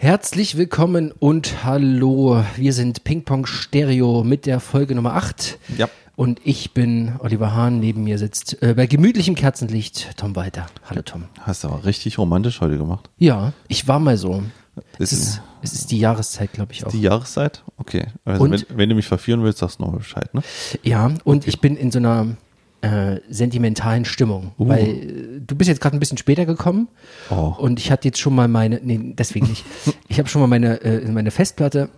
Herzlich willkommen und hallo. Wir sind Ping Pong Stereo mit der Folge Nummer 8. Ja. Und ich bin Oliver Hahn, neben mir sitzt äh, bei gemütlichem Kerzenlicht Tom Walter. Hallo Tom. Hast du aber richtig romantisch heute gemacht. Ja, ich war mal so. Es Ist ist, es ist die Jahreszeit, glaube ich auch. die Jahreszeit? Okay. Also Und- wenn, wenn du mich verführen willst, sagst du noch Bescheid, ne? Ja, und ich bin in so einer äh, sentimentalen Stimmung, Uh. weil äh, du bist jetzt gerade ein bisschen später gekommen Oh. und ich hatte jetzt schon mal meine, nee, deswegen nicht, ich habe schon mal meine, äh, meine Festplatte,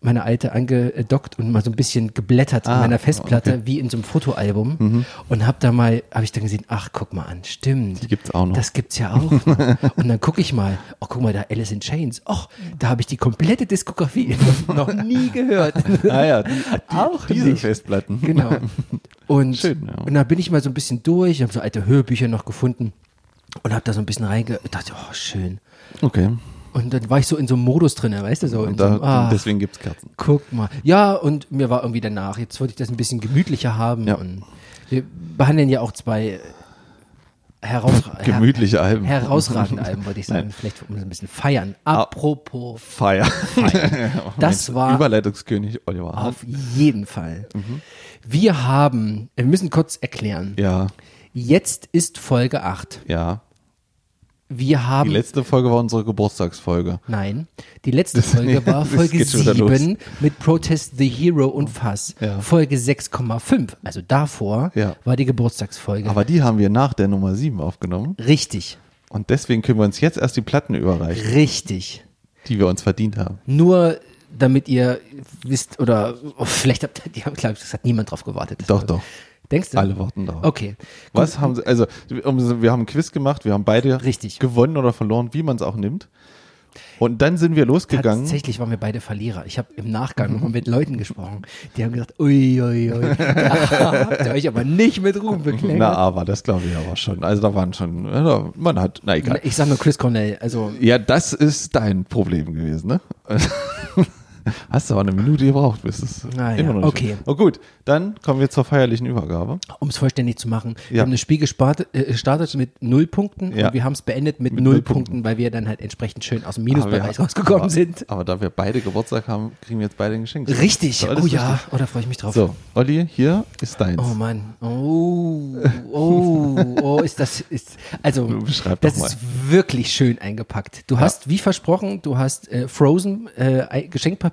meine alte angedockt und mal so ein bisschen geblättert in Ah, meiner Festplatte, okay. Mhm. wie in so einem Fotoalbum und habe da mal, habe ich dann gesehen, ach, guck mal an, stimmt. Die gibt's auch noch. Das gibt's ja auch. noch. und dann gucke ich mal, oh, guck mal, da Alice in Chains. Och, da habe ich die komplette Diskografie noch nie gehört. Ah ja, die, die, Auch diese nicht. Festplatten. Genau. Und, Schön, ja. und da bin ich mal so ein bisschen durch, habe so alte Hörbücher noch gefunden und habe da so ein bisschen reinge... dachte, oh, schön. Okay. Und dann war ich so in so einem Modus drin, weißt du, so. In Und so da, einem, ah, deswegen gibt's Kerzen. guck mal. Ja, und mir war irgendwie danach, jetzt wollte ich das ein bisschen gemütlicher haben. Ja. Und wir behandeln ja auch zwei äh, herausra Gemütliche Alben. herausragende Alben, wollte ich sagen. Nein. Vielleicht um ein bisschen feiern. Apropos, Feier. Oh, Das war- Überleitungskönig Oliver Hahn. auf jeden Fall. Wir haben, wir müssen kurz erklären. Ja, Jetzt ist Folge 8. ja. Wir Die haben. letzte Folge war unsere Geburtstagsfolge. Nein, die letzte Folge war das Folge schon wieder 7 mit Protest the Hero und Fass. Ja. Folge 6,5, also davor, Ja. war die Geburtstagsfolge. Aber die haben wir nach der Nummer 7 aufgenommen. richtig, Und deswegen können wir uns jetzt erst die Platten überreichen, richtig. die wir uns verdient haben. Nur damit ihr wisst, oder oh, vielleicht habt ihr, ich glaube, das hat niemand drauf gewartet. Doch, doch. Denkst du? Alle warten darauf. Okay. Was haben sie, also wir haben ein Quiz gemacht, wir haben beide Richtig. gewonnen oder verloren, wie man es auch nimmt. Und dann sind wir losgegangen. Tatsächlich waren wir beide Verlierer. Ich habe im Nachgang nochmal mit Leuten gesprochen, die haben gesagt, ui, ui, ui, da habt ihr euch aber nicht mit Ruhm bekleckert. Na, aber das glaube ich aber schon. Also da waren schon, ja, man hat, na egal. Ich sag nur Chris Cornell, also Ja, das ist dein Problem gewesen, ne? Hast du aber eine Minute gebraucht, bis es Na ja, immer noch nicht okay. Oh gut, dann kommen wir zur feierlichen Übergabe. um es vollständig zu machen, wir Ja. haben das Spiel gestartet, äh, gestartet mit null Punkten Ja. und wir haben es beendet mit, Mit null Punkten, Punkten. weil wir dann halt entsprechend schön aus dem Minusbereich wir- rausgekommen aber, sind. Aber da wir beide Geburtstag haben, kriegen wir jetzt beide ein Geschenk. Richtig, oh ja, oh, da freue ich mich drauf. So, Olli, hier ist deins. Oh Mann, oh, oh, oh, ist das, ist, also, das ist wirklich schön eingepackt. Du hast, wie versprochen, du hast äh, Frozen äh, Ei-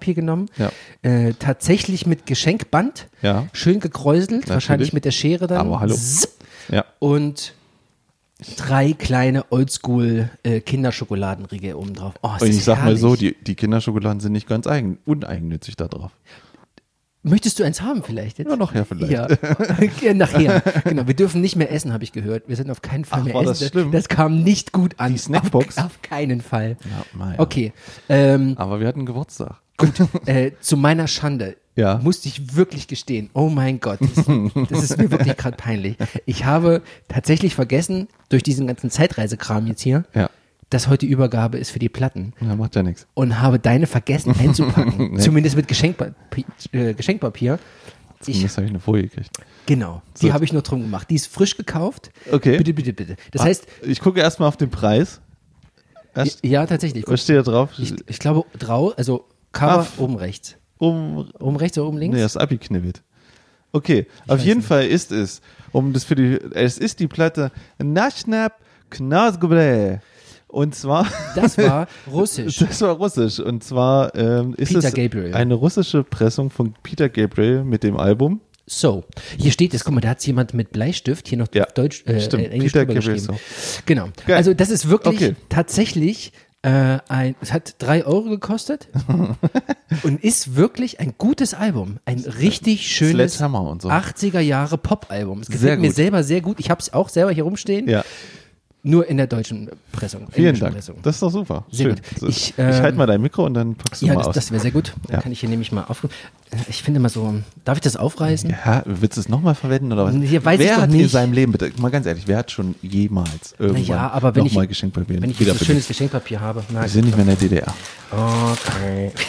Geschenkpapier genommen, Ja. äh, tatsächlich mit Geschenkband, Ja. schön gekräuselt, wahrscheinlich mit der Schere dann. Aber hallo. Zip. Ja. Und drei kleine Oldschool äh, Kinderschokoladenriegel oben drauf. Oh, Und ich sag mal herrlich. so, die, die Kinderschokoladen sind nicht ganz eigen, uneigennützig da drauf. Möchtest du eins haben vielleicht jetzt? Ja, nachher vielleicht. Ja, nachher. Genau, wir dürfen nicht mehr essen, habe ich gehört. Wir sind auf keinen Fall Ach, mehr war essen. das schlimm? das kam nicht gut an. Die Snackbox? Auf, auf keinen Fall. Ja. Okay, ähm, Aber wir hatten Geburtstag. Gut. äh, zu meiner Schande Ja. musste ich wirklich gestehen. Oh mein Gott, das, das ist mir wirklich gerade peinlich. Ich habe tatsächlich vergessen, durch diesen ganzen Zeitreisekram jetzt hier, Ja. dass heute Übergabe ist für die Platten. Ja, macht ja nichts. und habe deine vergessen einzupacken. Zumindest mit Geschenkpapier. Äh, Geschenkpapier. Jetzt habe ich eine Folie gekriegt. genau, die habe ich nur drum gemacht. Die ist frisch gekauft. Okay. Bitte, bitte, bitte. Das Ah, heißt, ich gucke erstmal auf den Preis. Erst, ja, tatsächlich. was steht da drauf? Ich, ich glaube, drau, also Cover Ah, oben rechts. um, Oben rechts oder oben links? nee, das ist abgeknibbelt. Okay, auf jeden Fall ist es, um das für die, es ist die Platte Naschnap Knasgeble. Und zwar, Das war russisch. das war russisch. Und zwar ähm, ist Peter es Gabriel. eine russische Pressung von Peter Gabriel mit dem Album. So, hier steht es, guck mal, da hat jemand mit Bleistift hier noch Ja, Deutsch, äh, stimmt. Englisch Peter geschrieben. Genau. Geil. Also das ist wirklich Okay. tatsächlich äh, ein, es hat drei Euro gekostet und ist wirklich ein gutes Album. Ein richtig schönes so. 80er Jahre Pop-Album. Es gefällt mir selber sehr gut. Ich habe es auch selber hier rumstehen, Ja, nur in der deutschen Pressung. vielen Dank. Pressung. Das ist doch super. Sehr Schön. gut. So, Ich, ich ähm, halte mal dein Mikro und dann packst du Ja, mal das, aus. das wäre sehr gut. Dann Ja. kann ich hier nämlich mal auf. Ich finde mal so, darf ich das aufreißen? Ja, willst du es nochmal verwenden oder was? Hier weiß wer ich doch hat in nicht. seinem Leben, bitte, mal ganz ehrlich, wer hat schon jemals irgendwann Naja, aber wenn ich, nochmal Geschenkpapier wenn ich wieder so benutzt? schönes Geschenkpapier habe. Na, Wir sind nicht mehr in der DDR. Okay.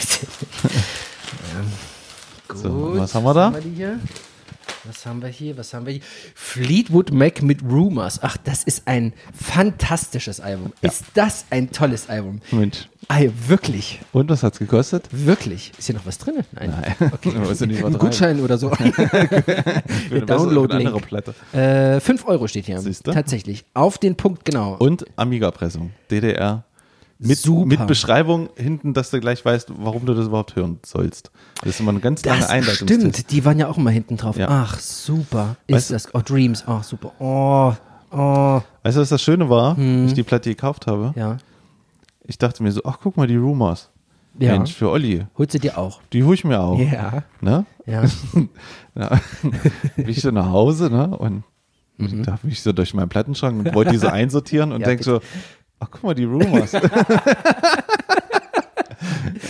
So, Gut. was haben wir da? die hier? Was haben wir hier? Was haben wir hier? Fleetwood Mac mit Rumors. Ach, das ist ein fantastisches Album. Ist das ein tolles Album? Mensch. Ey, wirklich, Und was hat's gekostet? wirklich. Ist hier noch was drin? Nein. Okay. Du weißt ja was Ein. Gutschein oder so. Für bessere- Download-Link. eine andere Platte. äh, 5 Euro steht hier. Siehste? Tatsächlich. Auf den Punkt, genau. Und Amiga-Pressung, DDR. Mit, Super. mit Beschreibung hinten, dass du gleich weißt, warum du das überhaupt hören sollst. Das ist immer eine ganz lange Einleitung. stimmt, die waren ja auch immer hinten drauf. Ja. Ach, super. Ist Weißt du- das. Oh, Dreams. Ach, super. Oh, oh. Weißt du, was das Schöne war, als ich die Platte gekauft habe? Hm. Ja. Ich dachte mir so, ach, guck mal, die Rumors. Ja. Mensch, für Olli. Holst du dir auch? Die hole ich mir auch. Ja. Ne? Ja. Ja. bin ich so nach Hause, ne? Und Mhm. da bin ich so durch meinen Plattenschrank und wollte die so einsortieren und Ja, denk so, ach guck mal, die Rumors.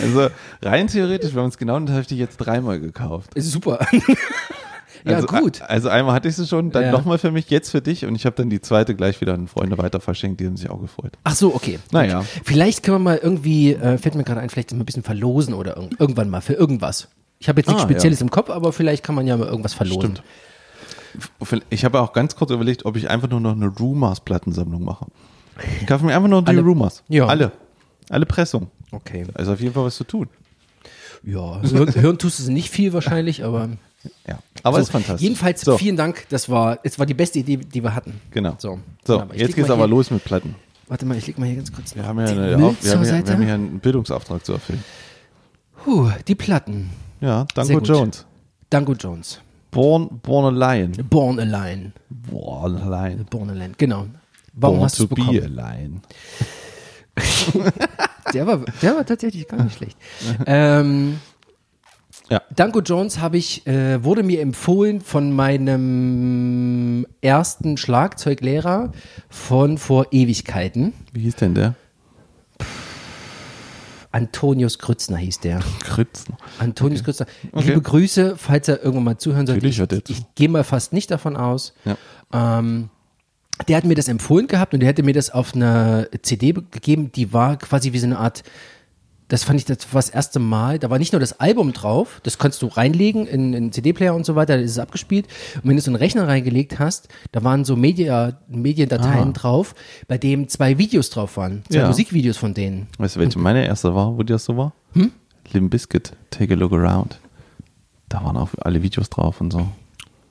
also rein theoretisch, wenn man es genau nimmt, habe ich die jetzt dreimal gekauft. Ist super. ja, also, gut. Also einmal hatte ich sie schon, dann Ja. nochmal für mich, jetzt für dich und ich habe dann die zweite gleich wieder an Freunde weiter verschenkt, die haben sich auch gefreut. Ach so, okay. Naja. Vielleicht können wir mal irgendwie, äh, fällt mir gerade ein, vielleicht mal ein bisschen verlosen oder irg irgendwann mal für irgendwas. Ich habe jetzt nichts Ah, Spezielles im Kopf, aber vielleicht kann man ja mal irgendwas verlosen. Stimmt. Ich habe auch ganz kurz überlegt, ob ich einfach nur noch eine Rumors-Plattensammlung mache. Ich kaufe mir einfach nur die Alle. Rumors. Ja. Alle. Alle Pressungen. Okay. Also auf jeden Fall was zu tun. Ja, hören, hören tust du es nicht viel wahrscheinlich, aber. Ja. Aber so, ist fantastisch. Jedenfalls so, vielen Dank. Das war, es war die beste Idee, die wir hatten. Genau. So, So, jetzt geht's aber hier- los mit Platten. Warte mal, ich leg mal hier ganz kurz Wir haben ja, eine, auch, wir haben ja, wir haben ja einen Bildungsauftrag zu erfüllen. Puh, die Platten. Ja, Danko. Jones. Danko Jones. Born, born a Lion. Born Alone. Born a Lion. Born Alone, genau. Warum Born hast du es be a bekommen? Lion. Der war, der war tatsächlich gar nicht schlecht. ähm, Ja. Danko Jones habe ich, äh, wurde mir empfohlen von meinem ersten Schlagzeuglehrer von vor Ewigkeiten. Wie hieß denn der? Antonius Grützner hieß der. Kritzen. Antonius Grützner. Okay. Liebe Grüße, falls er irgendwann mal zuhören sollte. Natürlich Ich, zu. ich gehe mal fast nicht davon aus. Ja. Ähm, der hat mir das empfohlen gehabt und der hätte mir das auf einer CD be- gegeben, die war quasi wie so eine Art, das fand ich das war das erste Mal, da war nicht nur das Album drauf, das kannst du reinlegen in einen CD-Player und so weiter, da ist es abgespielt. Und wenn du so einen Rechner reingelegt hast, da waren so Media, Mediendateien Ah. drauf, bei dem zwei Videos drauf waren, zwei Ja. Musikvideos von denen. Weißt du, welche meine erste war, wo die das so war? Hm? Limp Bizkit, Take a Look Around. Da waren auch alle Videos drauf und so.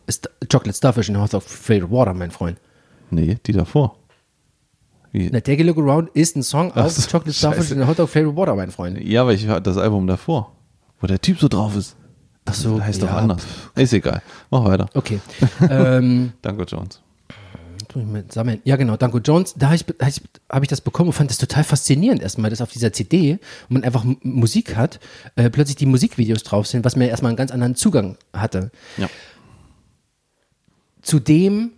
Ist Chocolate Starfish in House of Favorite Water, mein Freund. Nee, die davor. Wie? Na, Take a Look Around ist ein Song Ach auf so, Chocolate Starfish in Hot Dog Favorite Water, mein Freund. Ja, aber ich hatte das Album davor, wo der Typ so drauf ist. Ach so, Das heißt ja, doch anders. Ist egal. Mach weiter. Okay. ähm, Danke, Jones. sammeln. Ja, genau, Danko Jones. Da habe ich, hab ich, das bekommen und fand das total faszinierend erstmal, dass auf dieser CD, wo man einfach Musik hat, äh, plötzlich die Musikvideos drauf sind, was mir erstmal einen ganz anderen Zugang hatte. Ja. Zudem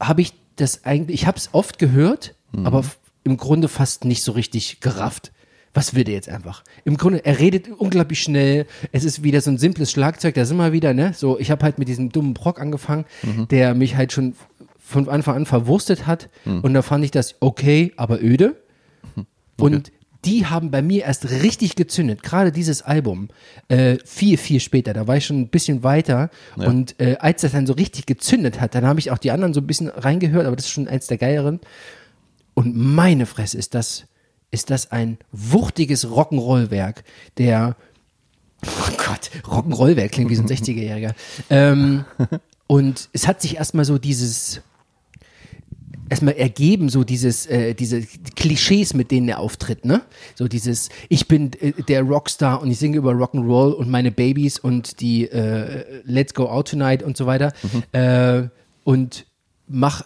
habe ich das eigentlich, ich habe es oft gehört, aber f- im Grunde fast nicht so richtig gerafft. Was will der jetzt einfach? Im Grunde, er redet unglaublich schnell. Es ist wieder so ein simples Schlagzeug, da sind wir wieder, ne? So, ich habe halt mit diesem dummen Brock angefangen, der mich halt schon von Anfang an verwurstet hat. Und da fand ich das okay, aber öde. Und die haben bei mir erst richtig gezündet. Gerade dieses Album. Äh, viel, viel später. Da war ich schon ein bisschen weiter. Und äh, als das dann so richtig gezündet hat, dann habe ich auch die anderen so ein bisschen reingehört, aber das ist schon eins der geileren. Und meine Fresse ist das, ist das ein wuchtiges Rock'n'Roll-Werk, der, oh Gott, Rock'n'Roll-Werk klingt wie so ein 60er-Jähriger. Ähm, und es hat sich erstmal so dieses, erstmal ergeben, so dieses, äh, diese Klischees, mit denen er auftritt, ne? So dieses, ich bin äh, der Rockstar und ich singe über Rock'n'Roll und meine Babys und die äh, Let's Go Out Tonight und so weiter. Äh, und mach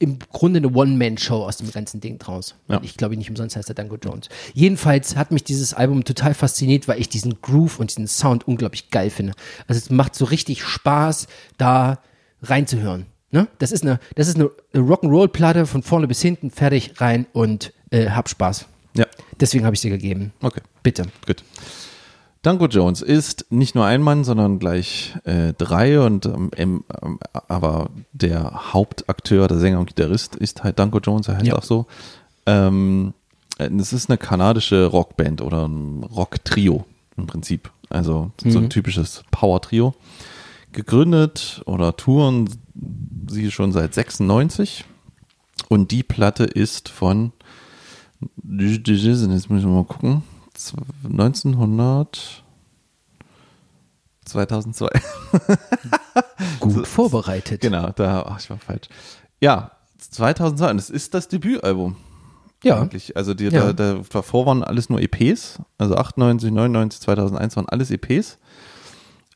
im Grunde eine One-Man-Show aus dem ganzen Ding draus. Ja. Ich glaube, nicht umsonst heißt er Danko Jones. Jedenfalls hat mich dieses Album total fasziniert, weil ich diesen Groove und diesen Sound unglaublich geil finde. Also es macht so richtig Spaß, da reinzuhören. Ne? Das ist eine, das ist eine Rock'n'Roll-Platte von vorne bis hinten, fertig, rein und äh, hab Spaß. Ja, Deswegen habe ich sie gegeben. okay. Bitte. Gut. Danko Jones ist nicht nur ein Mann, sondern gleich äh, drei und ähm, ähm, aber der Hauptakteur, der Sänger und Gitarrist ist halt Danko Jones, er heißt Ja. auch so. Ähm, äh, es ist eine kanadische Rockband oder ein Rock-Trio im Prinzip. Also so ein typisches Power-Trio. gegründet oder touren sie schon seit 96 und die Platte ist von jetzt müssen wir mal gucken 1900 2002 Gut vorbereitet. genau da ach, ich war falsch ja 2002 und es ist das Debütalbum Ja. eigentlich. Also die, Ja. da, da, davor waren alles nur EPs. Also 98, 99, 2001 waren alles EPs.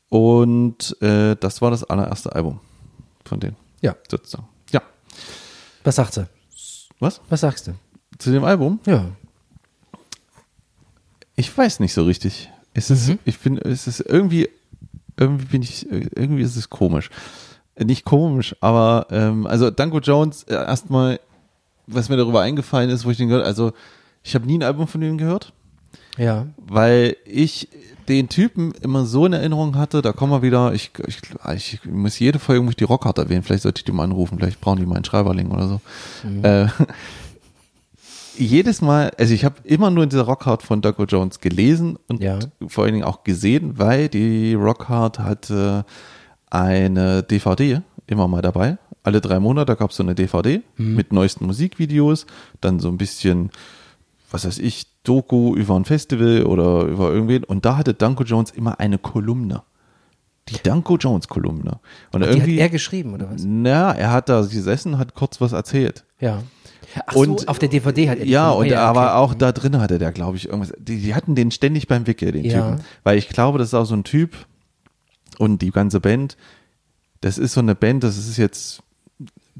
Und äh, das war das allererste Album von denen. Ja. Sozusagen. Ja. Was sagst du? Was? Was sagst du? Zu dem Album? Ja. Ich weiß nicht so richtig. Es ist, Mhm. ich finde, es ist irgendwie, irgendwie bin ich, irgendwie ist es komisch. Nicht komisch, aber ähm, also Danko Jones äh, erstmal, was mir darüber eingefallen ist, wo ich den gehört, also ich habe nie ein Album von ihm gehört. Ja. weil ich den Typen immer so in Erinnerung hatte, da kommen wir wieder, ich, ich, ich muss jede Folge muss die Rockhard erwähnen, vielleicht sollte ich die mal anrufen, vielleicht brauchen die mal einen Schreiberling oder so. Äh, jedes Mal, also ich habe immer nur diese Rockhard von Doco Jones gelesen und Ja. vor allen Dingen auch gesehen, weil die Rockhard hatte eine DVD immer mal dabei. Alle drei Monate gab es so eine DVD mit neuesten Musikvideos, dann so ein bisschen was weiß ich, Doku über ein Festival oder über irgendwen. Und da hatte Danko Jones immer eine Kolumne. Die Danko Jones Kolumne. Und Die hat irgendwie, er geschrieben, oder was? na, er hat da gesessen, hat kurz was erzählt. Ja. Ach Und- so, auf der DVD hat er die Ja, und ah, aber okay. auch da drin hatte der, glaube ich, irgendwas. Die, die hatten den ständig beim Wickel, den Ja. Typen. Weil ich glaube, das ist auch so ein Typ und die ganze Band, das ist so eine Band, das ist jetzt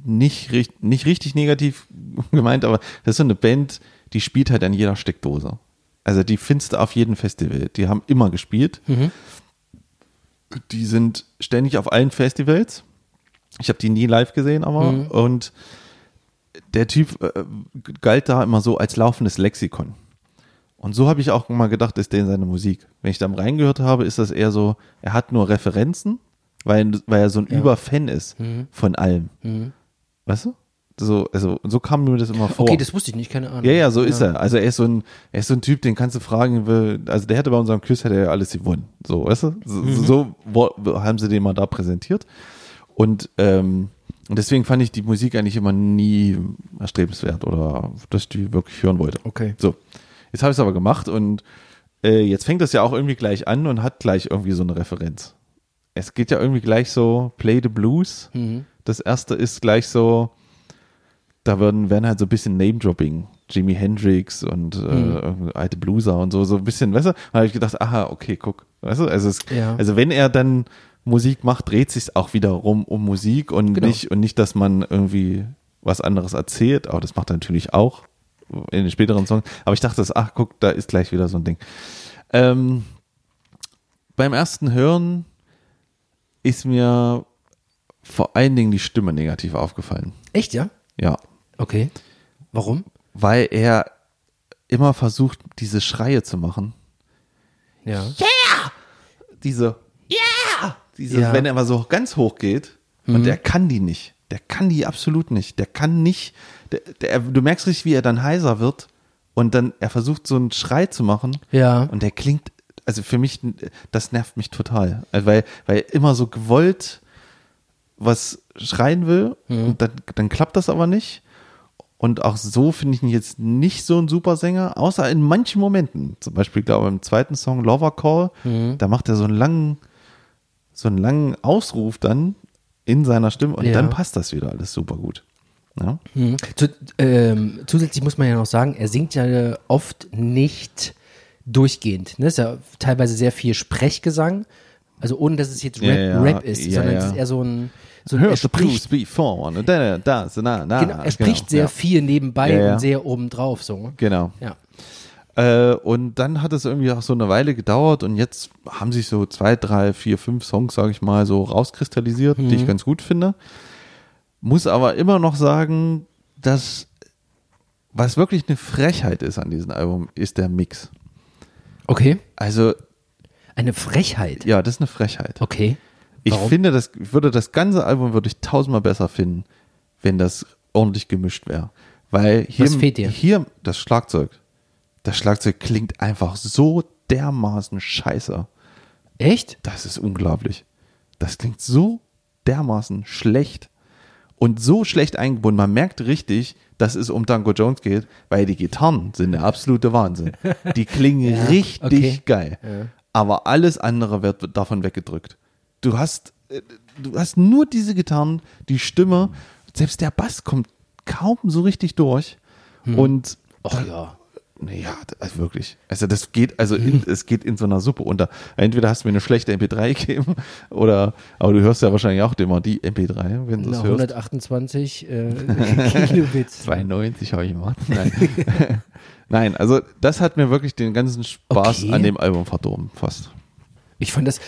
nicht, nicht richtig negativ gemeint, aber das ist so eine Band, die spielt halt an jeder Steckdose. Also die findest du auf jedem Festival. Die haben immer gespielt. Mhm. Die sind ständig auf allen Festivals. Ich habe die nie live gesehen, aber Mhm. und der Typ äh, galt da immer so als laufendes Lexikon. Und so habe ich auch mal gedacht, ist der in seine Musik. Wenn ich da reingehört habe, ist das eher so, er hat nur Referenzen, weil, weil er so ein Ja. Überfan ist von allem. Mhm. Weißt du? So, also, so kam mir das immer vor. Okay, das wusste ich nicht, keine Ahnung. ja, ja, so ist er. Also er ist so ein, er ist so ein Typ, den kannst du fragen, will- also der hätte bei unserem Quiz hätte er ja alles gewonnen. So, weißt du? So, Mhm. so wo- haben sie den mal da präsentiert. Und, ähm, und deswegen fand ich die Musik eigentlich immer nie erstrebenswert oder dass ich die wirklich hören wollte. Okay. So, jetzt habe ich es aber gemacht und äh, jetzt fängt das ja auch irgendwie gleich an und hat gleich irgendwie so eine Referenz. Es geht ja irgendwie gleich so, Play the Blues. Mhm. Das erste ist gleich so, da werden, werden halt so ein bisschen Name-Dropping. Jimi Hendrix und äh, Mhm. alte Blueser und so, so ein bisschen, weißt du? Da habe ich gedacht, aha, okay, guck. Weißt du, also, es, Ja. also wenn er dann Musik macht, dreht sich auch wieder rum um Musik und Genau. nicht, und nicht, dass man irgendwie was anderes erzählt, aber das macht er natürlich auch in den späteren Songs. Aber ich dachte, ach, guck, da ist gleich wieder so ein Ding. Ähm, beim ersten Hören ist mir vor allen Dingen die Stimme negativ aufgefallen. Echt, ja? Ja. Okay. Warum? Weil er immer versucht, diese Schreie zu machen. Ja. Diese, yeah! Diese, Ja. wenn er mal so ganz hoch geht und der kann die nicht. Der kann die absolut nicht. Der kann nicht, der, der, du merkst richtig, wie er dann heiser wird und dann, er versucht so einen Schrei zu machen Ja. und der klingt, also für mich, das nervt mich total. Also weil, weil er immer so gewollt was schreien will und dann, dann klappt das aber nicht. Und auch so finde ich ihn jetzt nicht so ein super Sänger, außer in manchen Momenten. Zum Beispiel, glaube ich, im zweiten Song Lover Call, da macht er so einen langen, so einen langen Ausruf dann in seiner Stimme und Ja. dann passt das wieder alles super gut. Ja? Mhm. Zu, ähm, zusätzlich muss man ja noch sagen, er singt ja oft nicht durchgehend. Ne? Ist ja teilweise sehr viel Sprechgesang. Also ohne, dass es jetzt Rap, Ja. Rap ist, sondern es ist eher so ein, so ein er Hörst du Blues before und dann das, na, na. genau, er spricht sehr ja. viel nebenbei Ja, ja. und sehr obendrauf. So. Genau. Ja. Äh, und dann hat es irgendwie auch so eine Weile gedauert und jetzt haben sich so zwei, drei, vier, fünf Songs, sage ich mal, so rauskristallisiert, die ich ganz gut finde. Muss aber immer noch sagen, dass was wirklich eine Frechheit ist an diesem Album, ist der Mix. Okay. Also, Eine Frechheit. ja, das ist eine Frechheit. Okay. Ich Warum? finde, das würde das ganze Album würde ich tausendmal besser finden, wenn das ordentlich gemischt wäre. Weil hier, Was fehlt dir? hier das Schlagzeug, das Schlagzeug klingt einfach so dermaßen scheiße. Echt? Das ist unglaublich. das klingt so dermaßen schlecht und so schlecht eingebunden. Man merkt richtig, dass es um Danko Jones geht, weil die Gitarren sind der absolute Wahnsinn. Die klingen richtig okay. geil. Aber alles andere wird davon weggedrückt. Du hast, äh, du hast nur diese Gitarren, die Stimme, selbst der Bass kommt kaum so richtig durch. Und Ach ja. naja, also wirklich. Also das geht, also in, es geht in so einer Suppe unter. Entweder hast du mir eine schlechte MP3 gegeben oder, aber du hörst ja wahrscheinlich auch immer die MP3, wenn du es hörst. 128 äh, Kilobit. 92 habe ich gemacht. Nein. Nein, also das hat mir wirklich den ganzen Spaß Okay. an dem Album verdorben, fast. Ich fand das,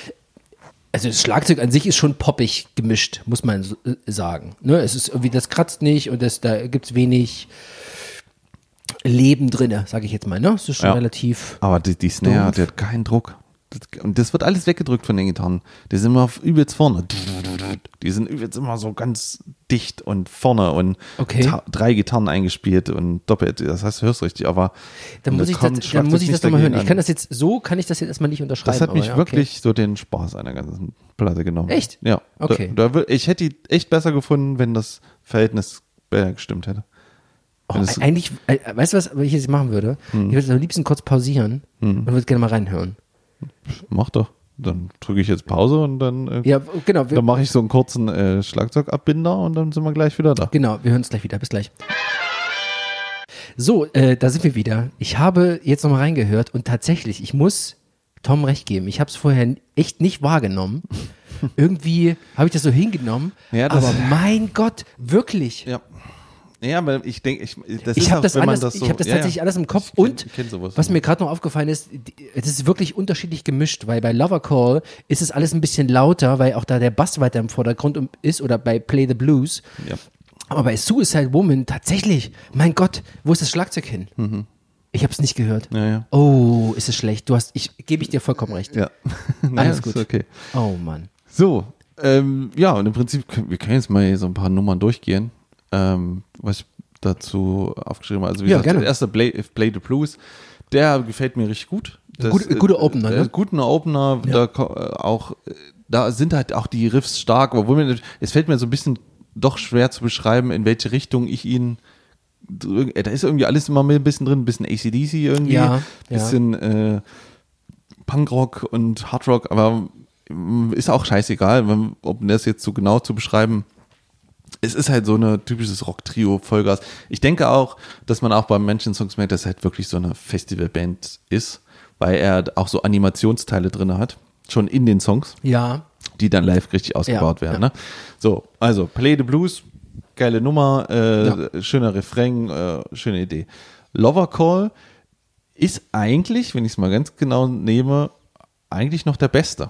also das Schlagzeug an sich ist schon poppig gemischt, muss man so, äh, sagen. Ne? Es ist irgendwie, das kratzt nicht und das, da gibt es wenig Leben drinne, sage ich jetzt mal. Ne? Es ist schon Ja. relativ. Aber die, die Snare, Dumpf. die hat keinen Druck. Das- Und das wird alles weggedrückt von den Gitarren. Die sind immer auf übelst vorne. Die sind übelst immer so ganz dicht und vorne und Okay. drei Gitarren eingespielt und doppelt. Das heißt, du hörst richtig, aber Dann muss ich das, dann muss ich das nochmal hören. Ich kann an. das jetzt, so kann ich das jetzt erstmal nicht unterschreiben. Das hat aber mich okay. wirklich so den Spaß einer ganzen Platte genommen. Echt? Ja. Okay. Da, da, ich hätte die echt besser gefunden, wenn das Verhältnis besser gestimmt hätte. Oh, es- eigentlich, äh, weißt du, was ich jetzt machen würde? Hm. Ich würde es am liebsten kurz pausieren und würde gerne mal reinhören. Mach doch. Dann drücke ich jetzt Pause und dann, äh, Ja, genau. Wir, dann mache ich so einen kurzen äh, Schlagzeugabbinder und dann sind wir gleich wieder da. Genau, wir hören es gleich wieder. Bis gleich. So, äh, da sind wir wieder. Ich habe jetzt nochmal reingehört und tatsächlich, ich muss Tom recht geben. Ich habe es vorher echt nicht wahrgenommen. Irgendwie habe ich das so hingenommen. Ja, das- aber mein Gott, wirklich. Ja. Ja, aber ich denke, ich, das Ich ist habe auch, das, wenn man alles, das so, ich hab das ja, tatsächlich ja. alles im Kopf. Ich kenn- und kenn sowas. was mir gerade noch aufgefallen ist, es ist wirklich unterschiedlich gemischt, weil bei Lover Call ist es alles ein bisschen lauter, weil auch da der Bass weiter im Vordergrund ist oder bei Play the Blues. Ja. Aber bei Suicide Woman tatsächlich, mein Gott, wo ist das Schlagzeug hin? Ich habe es nicht gehört. Mhm. Ja, ja. Oh, ist es schlecht. Du hast, ich gebe ich dir vollkommen recht. Ja. Alles ist gut. Okay. Oh Mann. So, ähm, ja, und im Prinzip, wir können jetzt mal hier so ein paar Nummern durchgehen, ähm, was ich dazu aufgeschrieben habe. Also wie Ja, gesagt, der erste Play, Play the Blues, der gefällt mir richtig gut. Das, Gut- guter Opener, ne? Äh, guter Opener, da ko- äh, auch, äh, da sind halt auch die Riffs stark, obwohl mir, es fällt mir so ein bisschen doch schwer zu beschreiben, in welche Richtung ich ihn äh, da ist irgendwie alles immer mit ein bisschen drin, ein bisschen ACDC irgendwie, Ja, ja. bisschen äh, Punkrock und Hardrock, aber mm, ist auch scheißegal, ob das jetzt so genau zu beschreiben. Es ist halt so eine typisches Rock-Trio, Vollgas. Ich denke auch, dass man auch beim Menschen Songs merkt, dass halt wirklich so eine Festivalband ist, weil er auch so Animationsteile drin hat, schon in den Songs, Ja. die dann live richtig ausgebaut Ja, werden. ja. Ne? So, also Play the Blues, geile Nummer, äh, schöner Refrain, äh, schöne Idee. Lover Call ist eigentlich, wenn ich es mal ganz genau nehme, eigentlich noch der beste.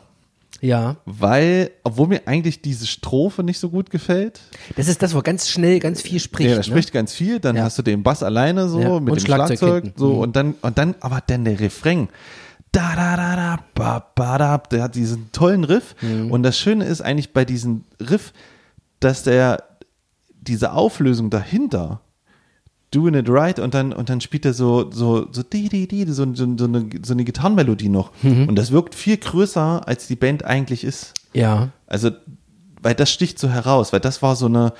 Ja. Weil, obwohl mir eigentlich diese Strophe nicht so gut gefällt, Das ist das, wo ganz schnell ganz viel spricht. ja, da ne? spricht ganz viel, dann Ja. hast du den Bass alleine so Ja, mit und dem Schlagzeug Schlagzeug, so Mhm. und dann und dann aber dann der Refrain. Da da da da ba ba da, der hat diesen tollen Riff Mhm. und das schöne ist eigentlich bei diesem Riff, dass der diese Auflösung dahinter doing it right und dann und dann spielt er so so so di di di so, so, so eine so eine Gitarrenmelodie noch Mhm. und das wirkt viel größer als die Band eigentlich ist. Ja. Also, weil das sticht so heraus, weil das war so eine,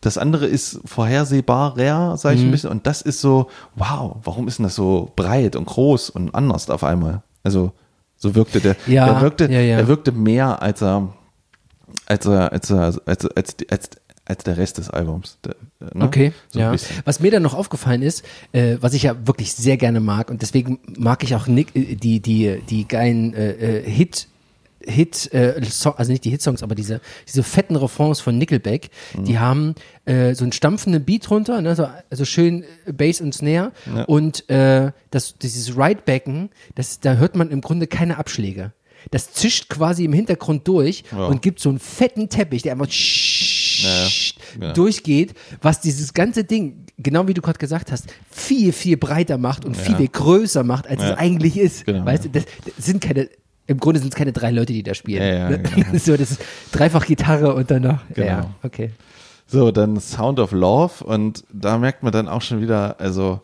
das andere ist vorhersehbarer, sage ich ein bisschen, und das ist so, wow, warum ist denn das so breit und groß und anders auf einmal? Also, so wirkte der, Ja, der wirkte, ja, ja. der wirkte mehr als er, als er, als er, als, als, als, als, als der Rest des Albums. Der, ne? Okay, so ja. bisschen. Was mir dann noch aufgefallen ist, äh, was ich ja wirklich sehr gerne mag und deswegen mag ich auch Nick, äh, die die die geilen äh, äh, Hit Hit, äh, Song, also nicht die Hitsongs, aber diese, diese fetten Refrains von Nickelback, Mhm. die haben äh, so einen stampfenden Beat runter, ne, so, also schön äh, Bass und Snare Ja. und äh, das, dieses Ridebacken, das, da hört man im Grunde keine Abschläge. Das zischt quasi im Hintergrund durch Ja. und gibt so einen fetten Teppich, der einfach ja, ja. durchgeht, was dieses ganze Ding, genau wie du gerade gesagt hast, viel, viel breiter macht und viel größer macht, als es eigentlich ist. Genau, weißt du, das, das sind keine, im Grunde sind es keine drei Leute, die da spielen. Ja, ja, ne? genau. so, das ist dreifach Gitarre und dann noch. Genau. Ja, okay. So, dann Sound of Love und da merkt man dann auch schon wieder, also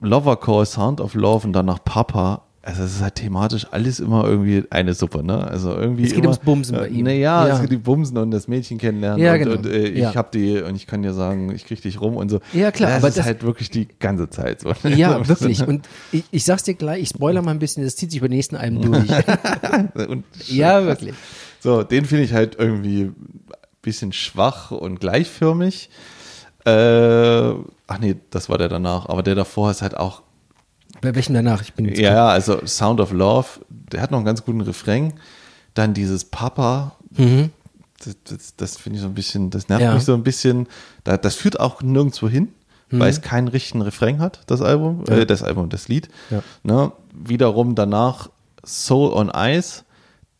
Lover Call, Sound of Love und dann noch Papa, also es ist halt thematisch alles immer irgendwie eine Suppe, ne? Also irgendwie Es geht immer, ums Bumsen bei ihm. Naja, Ja. es geht um Bumsen und das Mädchen kennenlernen Ja, und, genau. und äh, ich Ja. hab die und ich kann dir sagen, ich krieg dich rum und so. Ja, klar, Das aber ist das- halt wirklich die ganze Zeit so. Ja, wirklich. Und ich, ich sag's dir gleich, ich spoiler mal ein bisschen, das zieht sich über die nächsten Alben durch. und ja, wirklich. So, den finde ich halt irgendwie ein bisschen schwach und gleichförmig. Äh, ach nee, das war der danach, aber der davor ist halt auch Bei welchem danach? Ich bin jetzt Ja, ja, also Sound of Love, der hat noch einen ganz guten Refrain. Dann dieses Papa, das, das, das finde ich so ein bisschen, das nervt Mhm. Ja. mich so ein bisschen. Da, das führt auch nirgendwo hin, Mhm. weil es keinen richtigen Refrain hat, das Album, äh, das Album, das Lied. Ja. Ne? Wiederum danach Soul on Ice.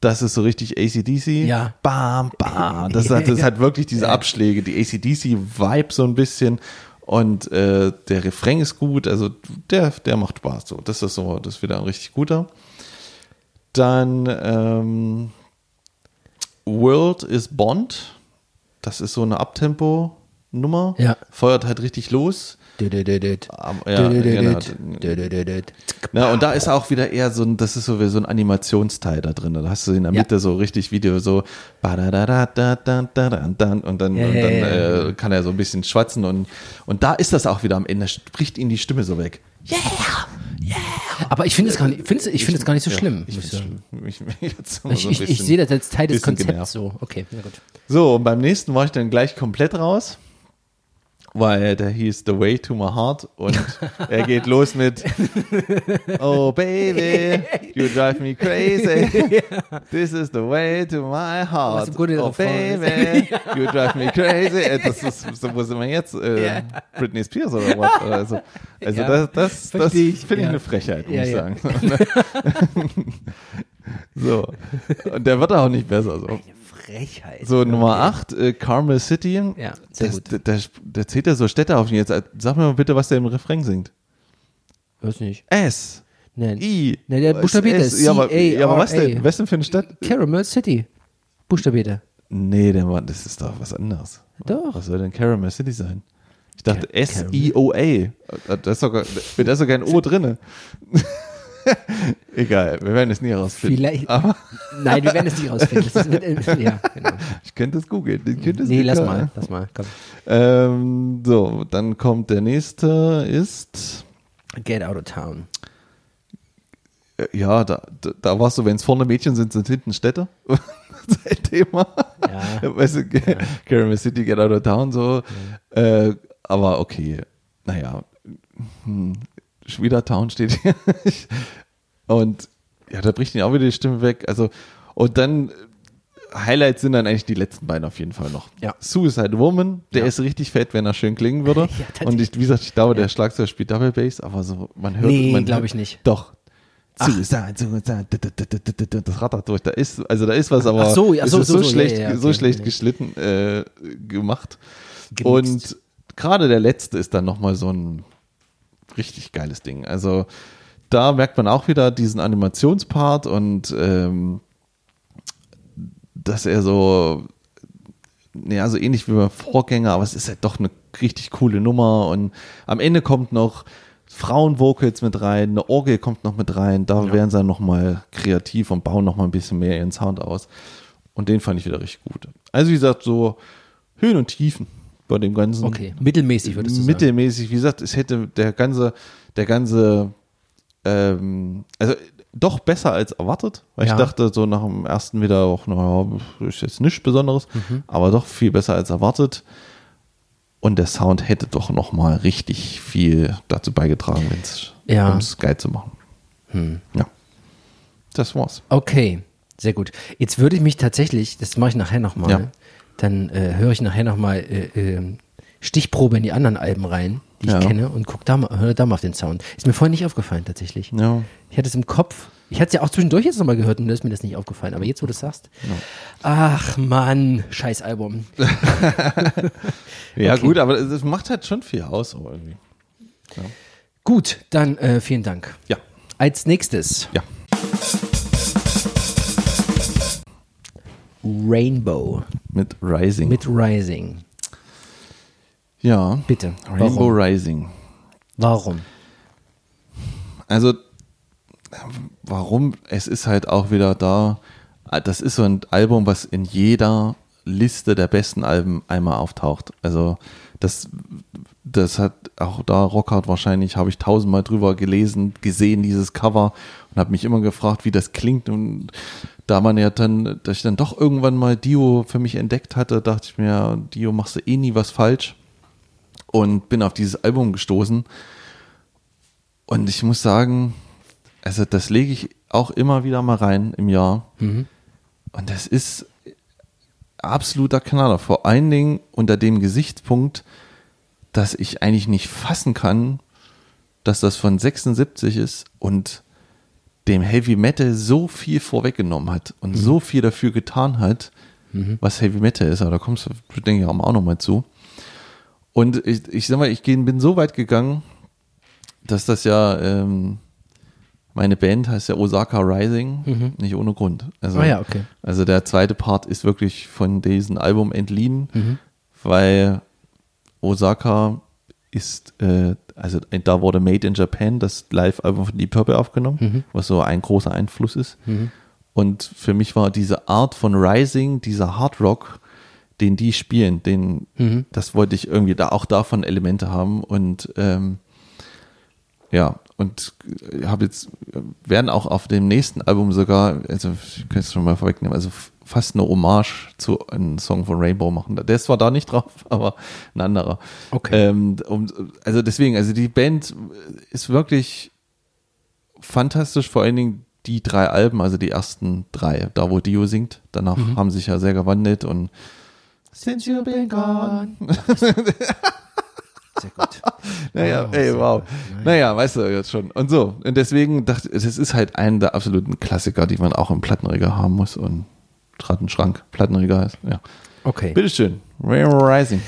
Das ist so richtig ACDC. Ja. Bam, bam. Das, hat, das hat wirklich diese Abschläge, die ACDC-Vibe so ein bisschen. Und äh, der Refrain ist gut, also der, der macht Spaß. So, das ist so, das ist wieder ein richtig guter. Dann ähm, World is Bond. Das ist so eine Abtempo-Nummer. Ja. Feuert halt richtig los. Na, und da ist auch wieder eher so ein, das ist so wie so ein Animationsteil da drin. Da hast du in der Mitte so richtig Video so und dann, und dann äh, kann er so ein bisschen schwatzen und, und da ist das auch wieder am Ende, spricht ihm die Stimme so weg. Yeah! Yeah! Aber ich finde es gar nicht, find's, ich finde es gar nicht so schlimm. Ich, ich sehe das als Teil des Konzepts genervt. so. Okay, na gut. So, und beim nächsten war ich dann gleich komplett raus weil der hieß The Way to My Heart und er geht los mit Oh baby, you drive me crazy. This is the way to my heart. Oh baby, you drive me crazy. Äh, Das ist, so, wo sind wir jetzt? Äh. Britney Spears oder was? Also, also das, das, das finde ich eine Frechheit, muss ich sagen. so. Und der wird auch nicht besser. So. Frechheit. So, Nummer 8, äh, Carmel City. Ja, sehr das, gut. Da, da, da zählt er so Städte auf. Jetzt äh, sag mir mal bitte, was der im Refrain singt. Weiß nicht. S. Nein. I. Ne, der was buchstabiert S? das. Ja, aber, ja, aber was denn? Was denn für eine Stadt? Caramel City. Buchstabierte. Nee, der Mann, das ist doch was anderes. Doch. Was soll denn Caramel City sein? Ich dachte S-I-O-A. Da ist sogar, da ist sogar ein O drinne. Egal, wir werden es nie herausfinden. Vielleicht. Aber Nein, wir werden es nicht rausfinden. Das ist mit, äh, ja, genau. ich könnte es googeln. Könnte es Nee, lass googeln. mal. Lass mal. Ähm, so, dann kommt der nächste, ist Get out of town. Äh, Ja, da, da, da warst du, wenn es vorne Mädchen sind, sind hinten Städte. Sein Thema. Ja. Weißt du, Caramel City, Get Out of Town, so. Äh, aber okay, naja. Hm. Schwieder Town steht hier. Und ja, da bricht ihn auch wieder die Stimme weg. Also, und dann äh, Highlights sind dann eigentlich die letzten beiden auf jeden Fall noch. Ja. Suicide Woman, der Ja. ist richtig fett, wenn er schön klingen würde. Ja, und ich, wie gesagt, ich glaube, der Schlagzeug spielt Double Bass, aber so, man hört. Nee, man glaub hört- ich nicht. Doch. Suicide, Suicide, das rattert durch. Da ist, also da ist was, aber Ach so, es so, so, so, so, schlecht, okay. so schlecht geschlitten, äh, gemacht. Gemixt. Und gerade der letzte ist dann nochmal so ein richtig geiles Ding. Also da merkt man auch wieder diesen Animationspart und ähm, dass er so, ja, so ähnlich wie beim Vorgänger, aber es ist halt doch eine richtig coole Nummer und am Ende kommt noch Frauenvocals mit rein, eine Orgel kommt noch mit rein, da werden sie dann nochmal kreativ und bauen nochmal ein bisschen mehr ihren Sound aus und den fand ich wieder richtig gut. Also wie gesagt, so Höhen und Tiefen bei dem ganzen Okay. Mittelmäßig würdest du sagen. mittelmäßig, wie gesagt, es hätte der ganze, der ganze, ähm, also doch besser als erwartet, weil Ja. ich dachte so nach dem ersten wieder auch, naja, ist jetzt nichts Besonderes, Mhm. aber doch viel besser als erwartet. Und der Sound hätte doch noch mal richtig viel dazu beigetragen, Ja. um es geil zu machen. Hm. Ja, das war's. Okay, sehr gut. Jetzt würde ich mich tatsächlich, das mache ich nachher nochmal, Ja. Dann äh, höre ich nachher nochmal äh, äh, Stichprobe in die anderen Alben rein, die Ja. ich kenne und guck da mal, höre da mal auf den Sound. Ist mir vorher nicht aufgefallen tatsächlich. Ja. Ich hatte es im Kopf. Ich hatte es ja auch zwischendurch jetzt nochmal gehört und da ist mir das nicht aufgefallen. Aber jetzt, wo du es sagst. Ach Mann, scheiß Album. Ja, Okay. gut, aber es macht halt schon viel aus, irgendwie. Gut, dann äh, vielen Dank. Ja, Als nächstes ja. Rainbow Mit Rising. mit Rising. ja. Bitte. Rainbow Warum? Rising. Warum? Also, warum? Es ist halt auch wieder da. Das ist so ein Album, was in jeder Liste der besten Alben einmal auftaucht. Also das, das hat auch da Rockhard wahrscheinlich, habe ich tausendmal drüber gelesen, gesehen, dieses Cover und habe mich immer gefragt, wie das klingt. Und da man ja dann, dass ich dann doch irgendwann mal Dio für mich entdeckt hatte, dachte ich mir, Dio machst du eh nie was falsch. Und bin auf dieses Album gestoßen. Und ich muss sagen, also das lege ich auch immer wieder mal rein im Jahr. Mhm. Und das ist absoluter Knaller. Vor allen Dingen unter dem Gesichtspunkt, dass ich eigentlich nicht fassen kann, dass das von 76 ist und dem Heavy Metal so viel vorweggenommen hat und Mhm. so viel dafür getan hat, was Heavy Metal ist. Aber da kommst du, denke ich, auch noch mal zu. Und ich, ich sag mal, ich bin so weit gegangen, dass das ja, ähm, meine Band heißt ja Osaka Rising, nicht ohne Grund. Also, Ah ja, okay. also der zweite Part ist wirklich von diesem Album entliehen, Mhm. weil Osaka ist, äh, also da wurde Made in Japan, das Live-Album von Deep Purple aufgenommen, Mhm. was so ein großer Einfluss ist. Und für mich war diese Art von Rising, dieser Hard Rock, den die spielen, den, Mhm. das wollte ich irgendwie da auch davon Elemente haben und ähm, ja, und habe jetzt, werden auch auf dem nächsten Album sogar, also ich kann es schon mal vorwegnehmen, also fast eine Hommage zu einem Song von Rainbow machen. Der ist zwar da nicht drauf, aber ein anderer. Okay. Ähm, also deswegen, also die Band ist wirklich fantastisch, vor allen Dingen die drei Alben, also die ersten drei, da wo Dio singt. Danach Mhm. haben sich ja sehr gewandelt und Since you've been gone. Sehr gut. Naja, Wow, ey, wow. Naja, weißt du jetzt schon. Und so. Und deswegen dachte ich, es ist halt einer der absoluten Klassiker, die man auch im Plattenregal haben muss. Und Schrank, Plattenregal ist. Ja. Okay. Bitteschön. Rainbow Rising.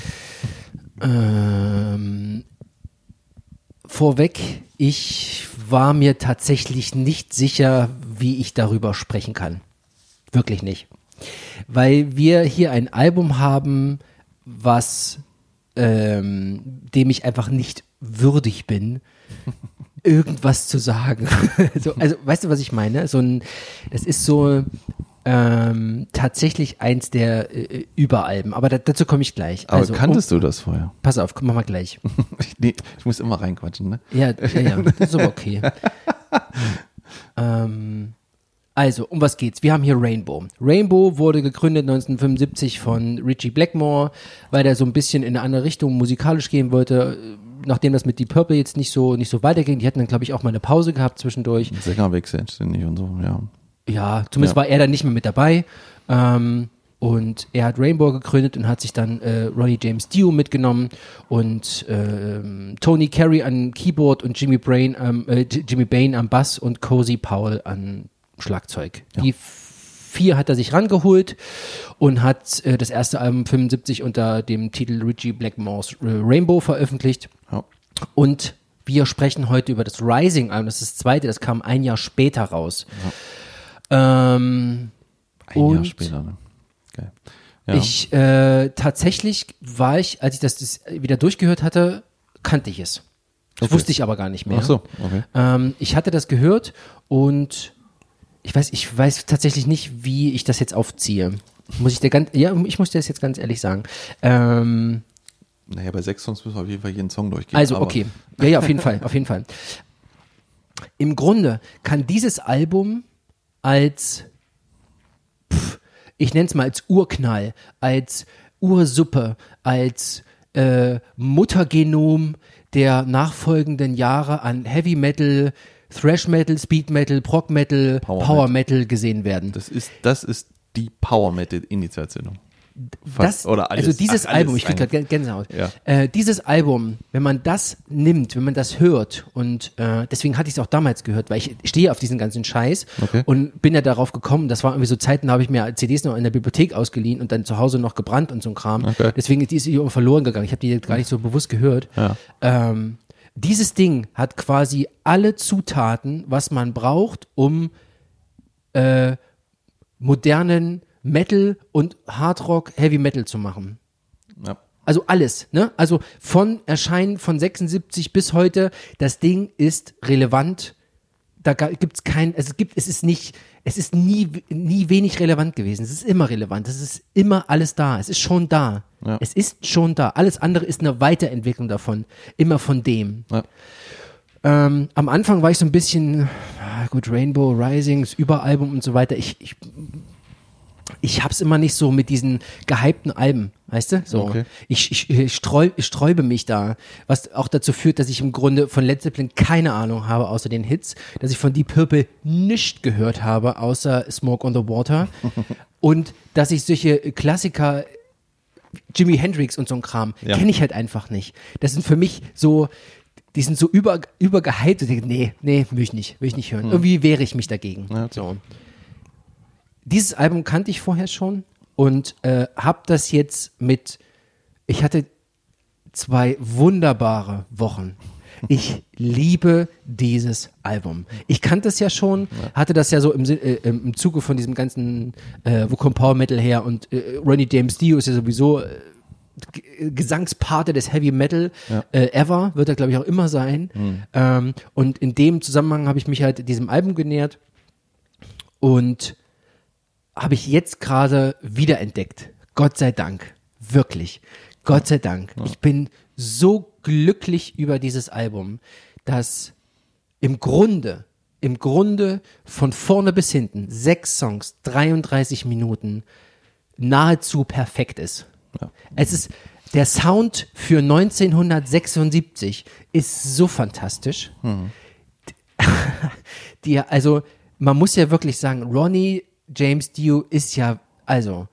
Ähm, vorweg, ich war mir tatsächlich nicht sicher, wie ich darüber sprechen kann. Wirklich nicht. Weil wir hier ein Album haben, was ähm, dem ich einfach nicht würdig bin, irgendwas zu sagen. so, also, weißt du, was ich meine? So ein, das ist so ähm, tatsächlich eins der äh, Überalben. Aber da, dazu komme ich gleich. Aber also, kanntest du das vorher? um, pass auf, machen wir gleich. Ich, nee, ich muss immer reinquatschen, ne? Ja, ja, ja, das ist aber okay. ähm, also, um was geht's? Wir haben hier Rainbow. Rainbow wurde gegründet 1975 von Richie Blackmore, weil der so ein bisschen in eine andere Richtung musikalisch gehen wollte. Nachdem das mit Deep Purple jetzt nicht so, nicht so weiterging, die hatten dann, glaube ich, auch mal eine Pause gehabt zwischendurch. Sängerwechsel ständig und so, ja. Ja, zumindest Ja. war er dann nicht mehr mit dabei. Ähm, und er hat Rainbow gegründet und hat sich dann äh, Ronnie James Dio mitgenommen und ähm, Tony Carey an Keyboard und Jimmy, Brain, ähm, äh, Jimmy Bain am Bass und Cozy Powell an Schlagzeug. Die vier hat er sich rangeholt und hat äh, das erste Album 75 unter dem Titel Richie Blackmore's äh, Rainbow veröffentlicht. ja. Und wir sprechen heute über das Rising-Album, das ist das zweite, das kam ein Jahr später raus. Ähm, Ein Jahr später, ne? Geil. Ja. ich, äh, tatsächlich war ich, als ich das, das wieder durchgehört hatte, kannte ich es. Das Okay. wusste ich aber gar nicht mehr. Ach so, okay. Ähm, ich hatte das gehört und ich weiß, ich weiß tatsächlich nicht, wie ich das jetzt aufziehe. Muss ich dir ganz, ja, ich muss dir das jetzt ganz ehrlich sagen. Ähm, Naja, bei sechs Songs müssen wir auf jeden Fall jeden Song durchgehen. Also, okay. Ja, ja, auf jeden Fall, auf jeden Fall. Im Grunde kann dieses Album als, pff, ich nenne es mal als Urknall, als Ursuppe, als äh, Muttergenom der nachfolgenden Jahre an Heavy Metal, Thrash Metal, Speed Metal, Prog Metal, Power Power, Metal gesehen werden. Das ist, das ist die Power Metal Initiation. Das, oder alles, also dieses ach, alles Album, ich kriege gerade Gänsehaut. Ja. Äh, dieses Album, wenn man das nimmt, wenn man das hört und äh, deswegen hatte ich es auch damals gehört, weil ich stehe auf diesen ganzen Scheiß Okay. und bin ja darauf gekommen, das war irgendwie so Zeiten, da habe ich mir CDs noch in der Bibliothek ausgeliehen und dann zu Hause noch gebrannt und so ein Kram. Okay. Deswegen ist die auch verloren gegangen. Ich habe die gar nicht so bewusst gehört. Ja. Ähm, dieses Ding hat quasi alle Zutaten, was man braucht, um äh, modernen Metal und Hardrock Heavy Metal zu machen. Ja. Also alles, ne? Also von Erscheinen von 76 bis heute, das Ding ist relevant da gibt es kein, also es gibt, es ist nicht, es ist nie, nie wenig relevant gewesen. Es ist immer relevant. Es ist immer alles da. Es ist schon da. Ja. Es ist schon da. Alles andere ist eine Weiterentwicklung davon. Immer von dem. Ja. Ähm, am Anfang war ich so ein bisschen, ah, gut, Rainbow Rising, Überalbum und so weiter. Ich, ich, ich hab's immer nicht so mit diesen gehypten Alben, weißt du? So. Okay. Ich, ich, ich, streu, ich sträube mich da, was auch dazu führt, dass ich im Grunde von Led Zeppelin keine Ahnung habe, außer den Hits, dass ich von Deep Purple nichts gehört habe, außer Smoke on the Water und dass ich solche Klassiker Jimi Hendrix und so ein Kram Ja. kenne ich halt einfach nicht. Das sind für mich so, die sind so über, übergehypt. Nee, nee, will ich nicht, will ich nicht hören. Irgendwie wehre ich mich dagegen. Ja, so. Dieses Album kannte ich vorher schon und äh, habe das jetzt mit, ich hatte zwei wunderbare Wochen. Ich liebe dieses Album. Ich kannte es ja schon, hatte das ja so im, äh, im Zuge von diesem ganzen, äh, wo kommt Power Metal her und äh, Ronnie James Dio ist ja sowieso äh, Gesangspate des Heavy Metal Ja. äh, ever, wird er glaube ich auch immer sein. Ähm, und in dem Zusammenhang habe ich mich halt diesem Album genähert und habe ich jetzt gerade wiederentdeckt. Gott sei Dank. Wirklich. Gott sei Dank. Ich bin so glücklich über dieses Album, dass im Grunde, im Grunde von vorne bis hinten sechs Songs, 33 Minuten nahezu perfekt ist. Es ist, der Sound für 1976 ist so fantastisch. Die, also, man muss ja wirklich sagen, Ronnie James Dio ist ja, also,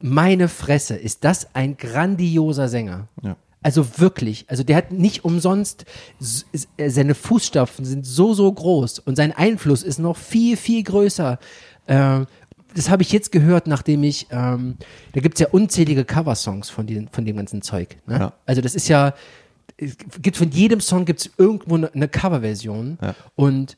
meine Fresse, ist das ein grandioser Sänger. Ja. Also wirklich, also der hat nicht umsonst, seine Fußstapfen sind so, so groß und sein Einfluss ist noch viel, viel größer. Äh, das habe ich jetzt gehört, nachdem ich, ähm, da gibt's ja unzählige Coversongs von, den, von dem ganzen Zeug. Ne? Ja. Also das ist ja, es gibt von jedem Song gibt's irgendwo eine, eine Coverversion Ja. und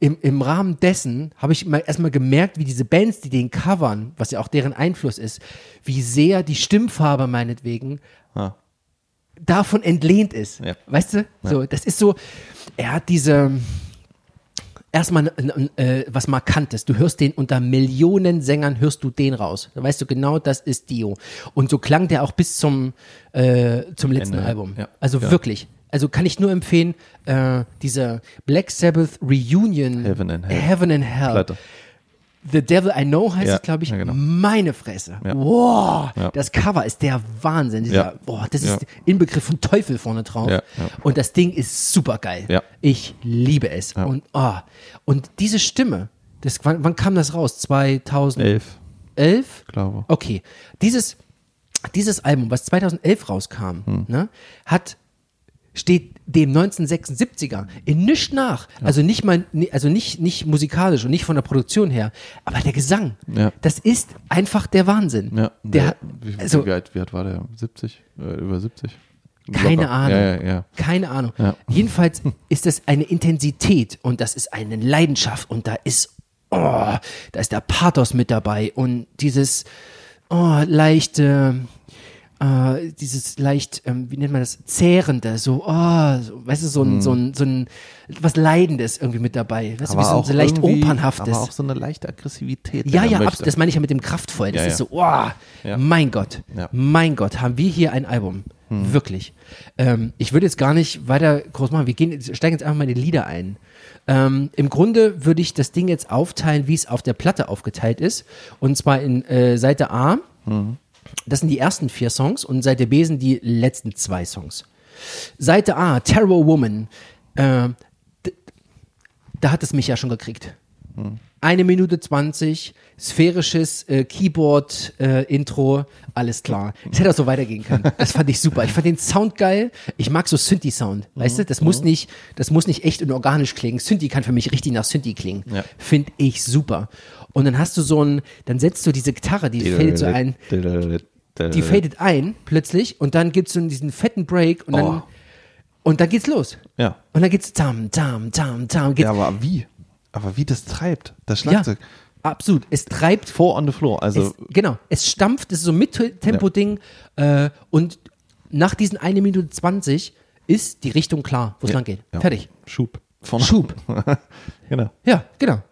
im, im Rahmen dessen habe ich mal erstmal gemerkt, wie diese Bands, die den covern, was ja auch deren Einfluss ist, wie sehr die Stimmfarbe meinetwegen Ah. davon entlehnt ist. Ja. Weißt du? So, das ist so, er hat diese erstmal äh, was Markantes. Du hörst den unter Millionen Sängern, hörst du den raus. Da weißt du genau, das ist Dio. Und so klang der auch bis zum, äh, zum letzten Ende, Album. ja. Also Ja. wirklich. Also kann ich nur empfehlen, äh, diese Black Sabbath Reunion Heaven and Hell. Heaven and Hell. Platte. The Devil I Know heißt Ja, es, glaube ich. ja, genau. Meine Fresse. Ja. Wow, das Cover ist der Wahnsinn. Dieser, boah, das ist Inbegriff von Teufel vorne drauf. Und das Ding ist super geil. Ich liebe es. Und, oh, und diese Stimme, das, wann, wann kam das raus? 2011? Elf, glaube. Okay. Dieses, dieses Album, was 2011 rauskam, Hm. ne, hat steht dem 1976er in nichts nach. Also nicht mal, also nicht, nicht musikalisch und nicht von der Produktion her, aber der Gesang, Ja. das ist einfach der Wahnsinn. Ja. Der, wie, also, wie, alt, wie alt war der? 70? Äh, über 70? Keine Locker. Ahnung. Ja, ja, ja. Keine Ahnung. Ja. Jedenfalls ist das eine Intensität und das ist eine Leidenschaft und da ist, oh, da ist der Pathos mit dabei und dieses oh, leichte, äh, dieses leicht, ähm, wie nennt man das, zehrende, so, oh, so, weißt du, so ein, so ein, so ein, was Leidendes irgendwie mit dabei. Weißt du, wie so, so leicht opernhaftes. Aber auch so eine leichte Aggressivität. Ja, ja, möchte. Das meine ich ja mit dem kraftvoll. Das Ja, ist ja. so, wow, Ja. mein Gott, mein Gott, haben wir hier ein Album. Hm. Wirklich. Ähm, ich würde jetzt gar nicht weiter groß machen. Wir gehen, steigen jetzt einfach mal in die Lieder ein. Ähm, Im Grunde würde ich das Ding jetzt aufteilen, wie es auf der Platte aufgeteilt ist. Und zwar in äh, Seite A. Hm. Das sind die ersten vier Songs und Seite B sind die letzten zwei Songs. Seite A, Terror Woman. Äh, da hat es mich ja schon gekriegt. Eine Minute zwanzig, sphärisches äh, Keyboard-Intro, alles klar. Es hätte auch so weitergehen können. Das fand ich super. Ich fand den Sound geil. Ich mag so Synthi-Sound. Weißt du, das muss nicht, das muss nicht echt und organisch klingen. Synthi kann für mich richtig nach Synthi klingen. Ja. Finde ich super. Und dann hast du so ein, dann setzt du diese Gitarre, die fällt so ein, die fadet ein plötzlich und dann gibt's so diesen fetten Break und dann, Oh. und dann geht's los. Ja. Und dann geht's tam, tam, tam, tam, geht's Ja, aber wie? Aber wie das treibt, das ja, Schlagzeug. absolut. Es treibt Four on the floor. Also, es, genau, es stampft, es ist so ein Mittempo-Ding äh, und nach diesen 1 Minute 20 ist die Richtung klar, wo es lang geht. ja. Fertig. Schub. Vorne. Schub. Genau. Ja, genau.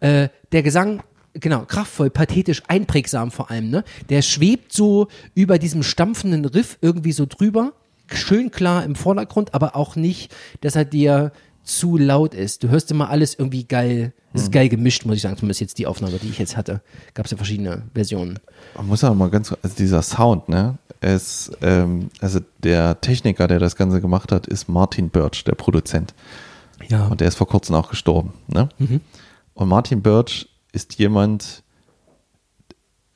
Äh, der Gesang, genau, kraftvoll, pathetisch, einprägsam vor allem, ne? Der schwebt so über diesem stampfenden Riff irgendwie so drüber, schön klar im Vordergrund, aber auch nicht, dass er dir zu laut ist. Du hörst immer alles irgendwie geil, es ist geil gemischt, muss ich sagen, zumindest jetzt die Aufnahme, die ich jetzt hatte. Gab es ja verschiedene Versionen. Man muss aber mal ganz, also dieser Sound, ne? Es, ähm, also der Techniker, der das Ganze gemacht hat, ist Martin Birch, der Produzent. Ja. Und der ist vor kurzem auch gestorben. Ne? Und Martin Birch ist jemand,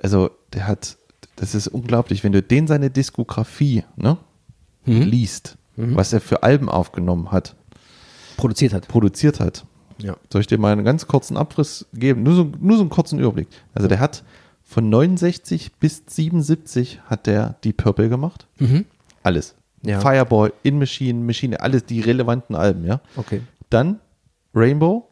also der hat, das ist unglaublich, wenn du den seine Diskografie ne, liest, was er für Alben aufgenommen hat, Produziert hat. produziert hat. Ja. Soll ich dir mal einen ganz kurzen Abriss geben? Nur so, nur so einen kurzen Überblick. Also der hat von 69 bis 77 hat der die Purple gemacht. Alles. Ja. Fireball, In Machine, Machine, alles die relevanten Alben, ja. Okay. Dann Rainbow,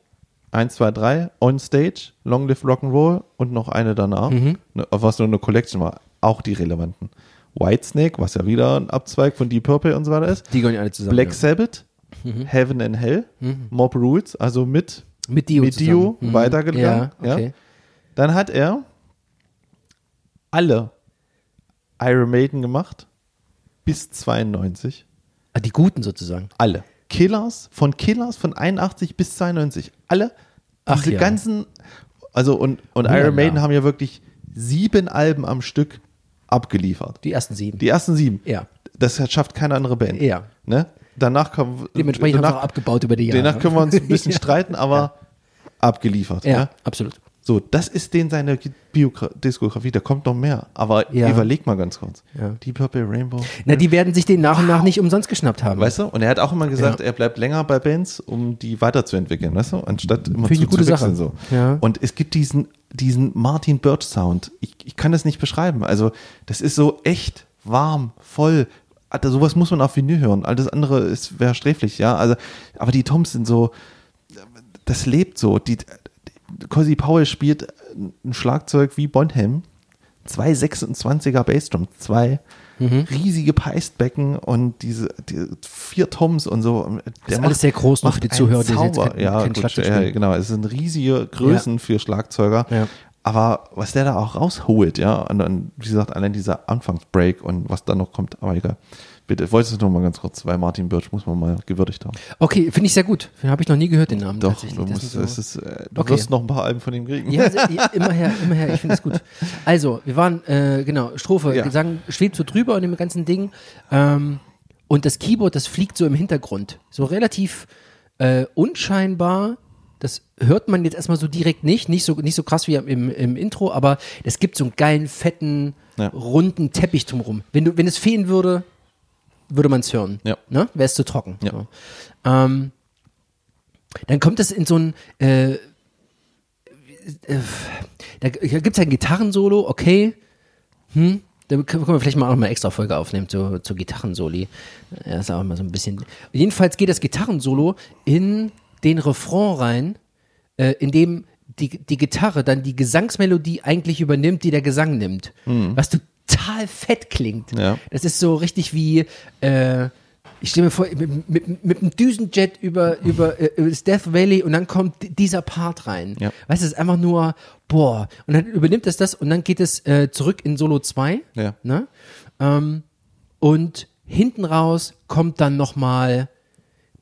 1, 2, 3, On Stage, Long Live Rock'n'Roll und noch eine danach, ne, was nur eine Collection war, auch die relevanten. Whitesnake, was ja wieder ein Abzweig von Deep Purple und so weiter ist. Die gehören ja alle zusammen. Black ja. Sabbath, Heaven and Hell, Mob Rules, also mit, Mit Dio. mit Dio. Mhm. weitergegangen. Ja, okay. Dann hat er alle Iron Maiden gemacht bis 92. Ah, die Guten sozusagen. Alle. Killers, von Killers von 81 bis 92. Alle. Ach Diese ja. ganzen, also und, und. Iron Maiden haben ja wirklich sieben Alben am Stück abgeliefert. Die ersten sieben. Die ersten sieben. Ja. Das schafft keine andere Band. Ja. Ne? Danach kommen Dementsprechend haben sie danach, auch abgebaut über die Jahre. danach können wir uns ein bisschen streiten, aber abgeliefert. Ja, ne? absolut. So, das ist den seine Biogra Diskografie, da kommt noch mehr. Aber Ja. überleg mal ganz kurz. Ja. Die Purple Rainbow. Na, die werden sich den nach und nach nicht umsonst geschnappt haben. Weißt du? Und er hat auch immer gesagt, Ja. er bleibt länger bei Bands, um die weiterzuentwickeln, weißt du? Anstatt immer ich zu, gute zu wechseln, Sache. so. Ja. Und es gibt diesen, diesen Martin Birch Sound. Ich, ich kann das nicht beschreiben. Also, das ist so echt warm, voll. Alter, sowas muss man auf Vinyl hören. Alles andere ist, wäre sträflich, ja. Also, aber die Toms sind so, das lebt so. Die, die Cozy Powell spielt ein Schlagzeug wie Bonham. Zwei 26er Bassdrum, zwei Mhm. riesige Paistbecken und diese die vier Toms und so. Der ist alles sehr groß noch für die macht Zuhörer, die jetzt kein- ja, kein gut, ja, genau. Es sind riesige Größen für Schlagzeuger. Ja. Aber was der da auch rausholt, ja, und dann, wie gesagt, allein dieser Anfangsbreak und was dann noch kommt, aber egal. Bitte, wolltest du noch mal ganz kurz, weil Martin Birch muss man mal gewürdigt haben. Okay, finde ich sehr gut. Habe ich noch nie gehört, den Namen. Doch, tatsächlich. du, musst, sind es so- ist, äh, du Okay. wirst noch ein paar Alben von ihm kriegen. Ja, ja, immer her, immer her, ich finde es gut. Also, wir waren, äh, genau, Strophe, Ja. Gesang schwebt so drüber in dem ganzen Ding. Ähm, und das Keyboard, das fliegt so im Hintergrund. So relativ äh, unscheinbar. Das hört man jetzt erstmal so direkt nicht. Nicht so, nicht so krass wie im, im Intro, aber es gibt so einen geilen, fetten, Ja. runden Teppich drumherum. Wenn, du, wenn es fehlen würde, würde man es hören. Ja. Ne? Wäre es zu trocken. Ja. So. Ähm, dann kommt es in so ein, äh, da gibt es ein Gitarrensolo, okay. Hm, da können wir vielleicht mal auch mal eine extra Folge aufnehmen zu, zu Gitarrensoli. Ja, ist auch immer so ein bisschen. Jedenfalls geht das Gitarrensolo in den Refrain rein, äh, in dem die, die Gitarre dann die Gesangsmelodie eigentlich übernimmt, die der Gesang nimmt. Was total fett klingt. Ja. Das ist so richtig wie, äh, ich stelle mir vor, mit, mit, mit einem Düsenjet über, über, äh, über das Death Valley und dann kommt di- dieser Part rein. Ja. Weißt du, es ist einfach nur, boah, und dann übernimmt es das und dann geht es äh, zurück in Solo 2. Ja. Ne? Ähm, und hinten raus kommt dann nochmal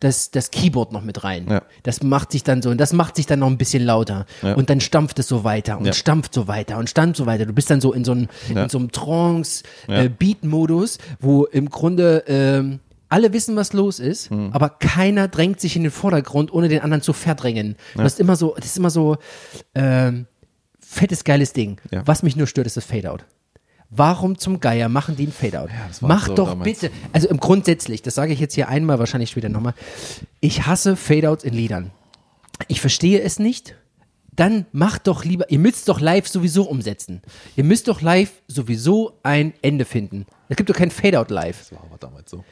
das, das Keyboard noch mit rein. Ja. Das macht sich dann so, und das macht sich dann noch ein bisschen lauter. Ja. Und dann stampft es so weiter und Ja. stampft so weiter und stampft so weiter. Du bist dann so in so einem, in so einem Trance, Ja. äh, wo im Grunde ähm, alle wissen, was los ist, Hm. aber keiner drängt sich in den Vordergrund, ohne den anderen zu verdrängen. Das ist immer so, das ist immer so ähm, fettes, geiles Ding. Was mich nur stört, ist das Fade-Out. Warum zum Geier machen die ein Fade-Out? war Mach so doch damals. bitte. Also im grundsätzlich, das sage ich jetzt hier einmal, wahrscheinlich später nochmal. Ich hasse Fade-Outs in Liedern. Ich verstehe es nicht. Dann macht doch lieber, ihr müsst doch live sowieso umsetzen. Ihr müsst doch live sowieso ein Ende finden. Es gibt doch kein Fade-Out live. Das war aber damals so.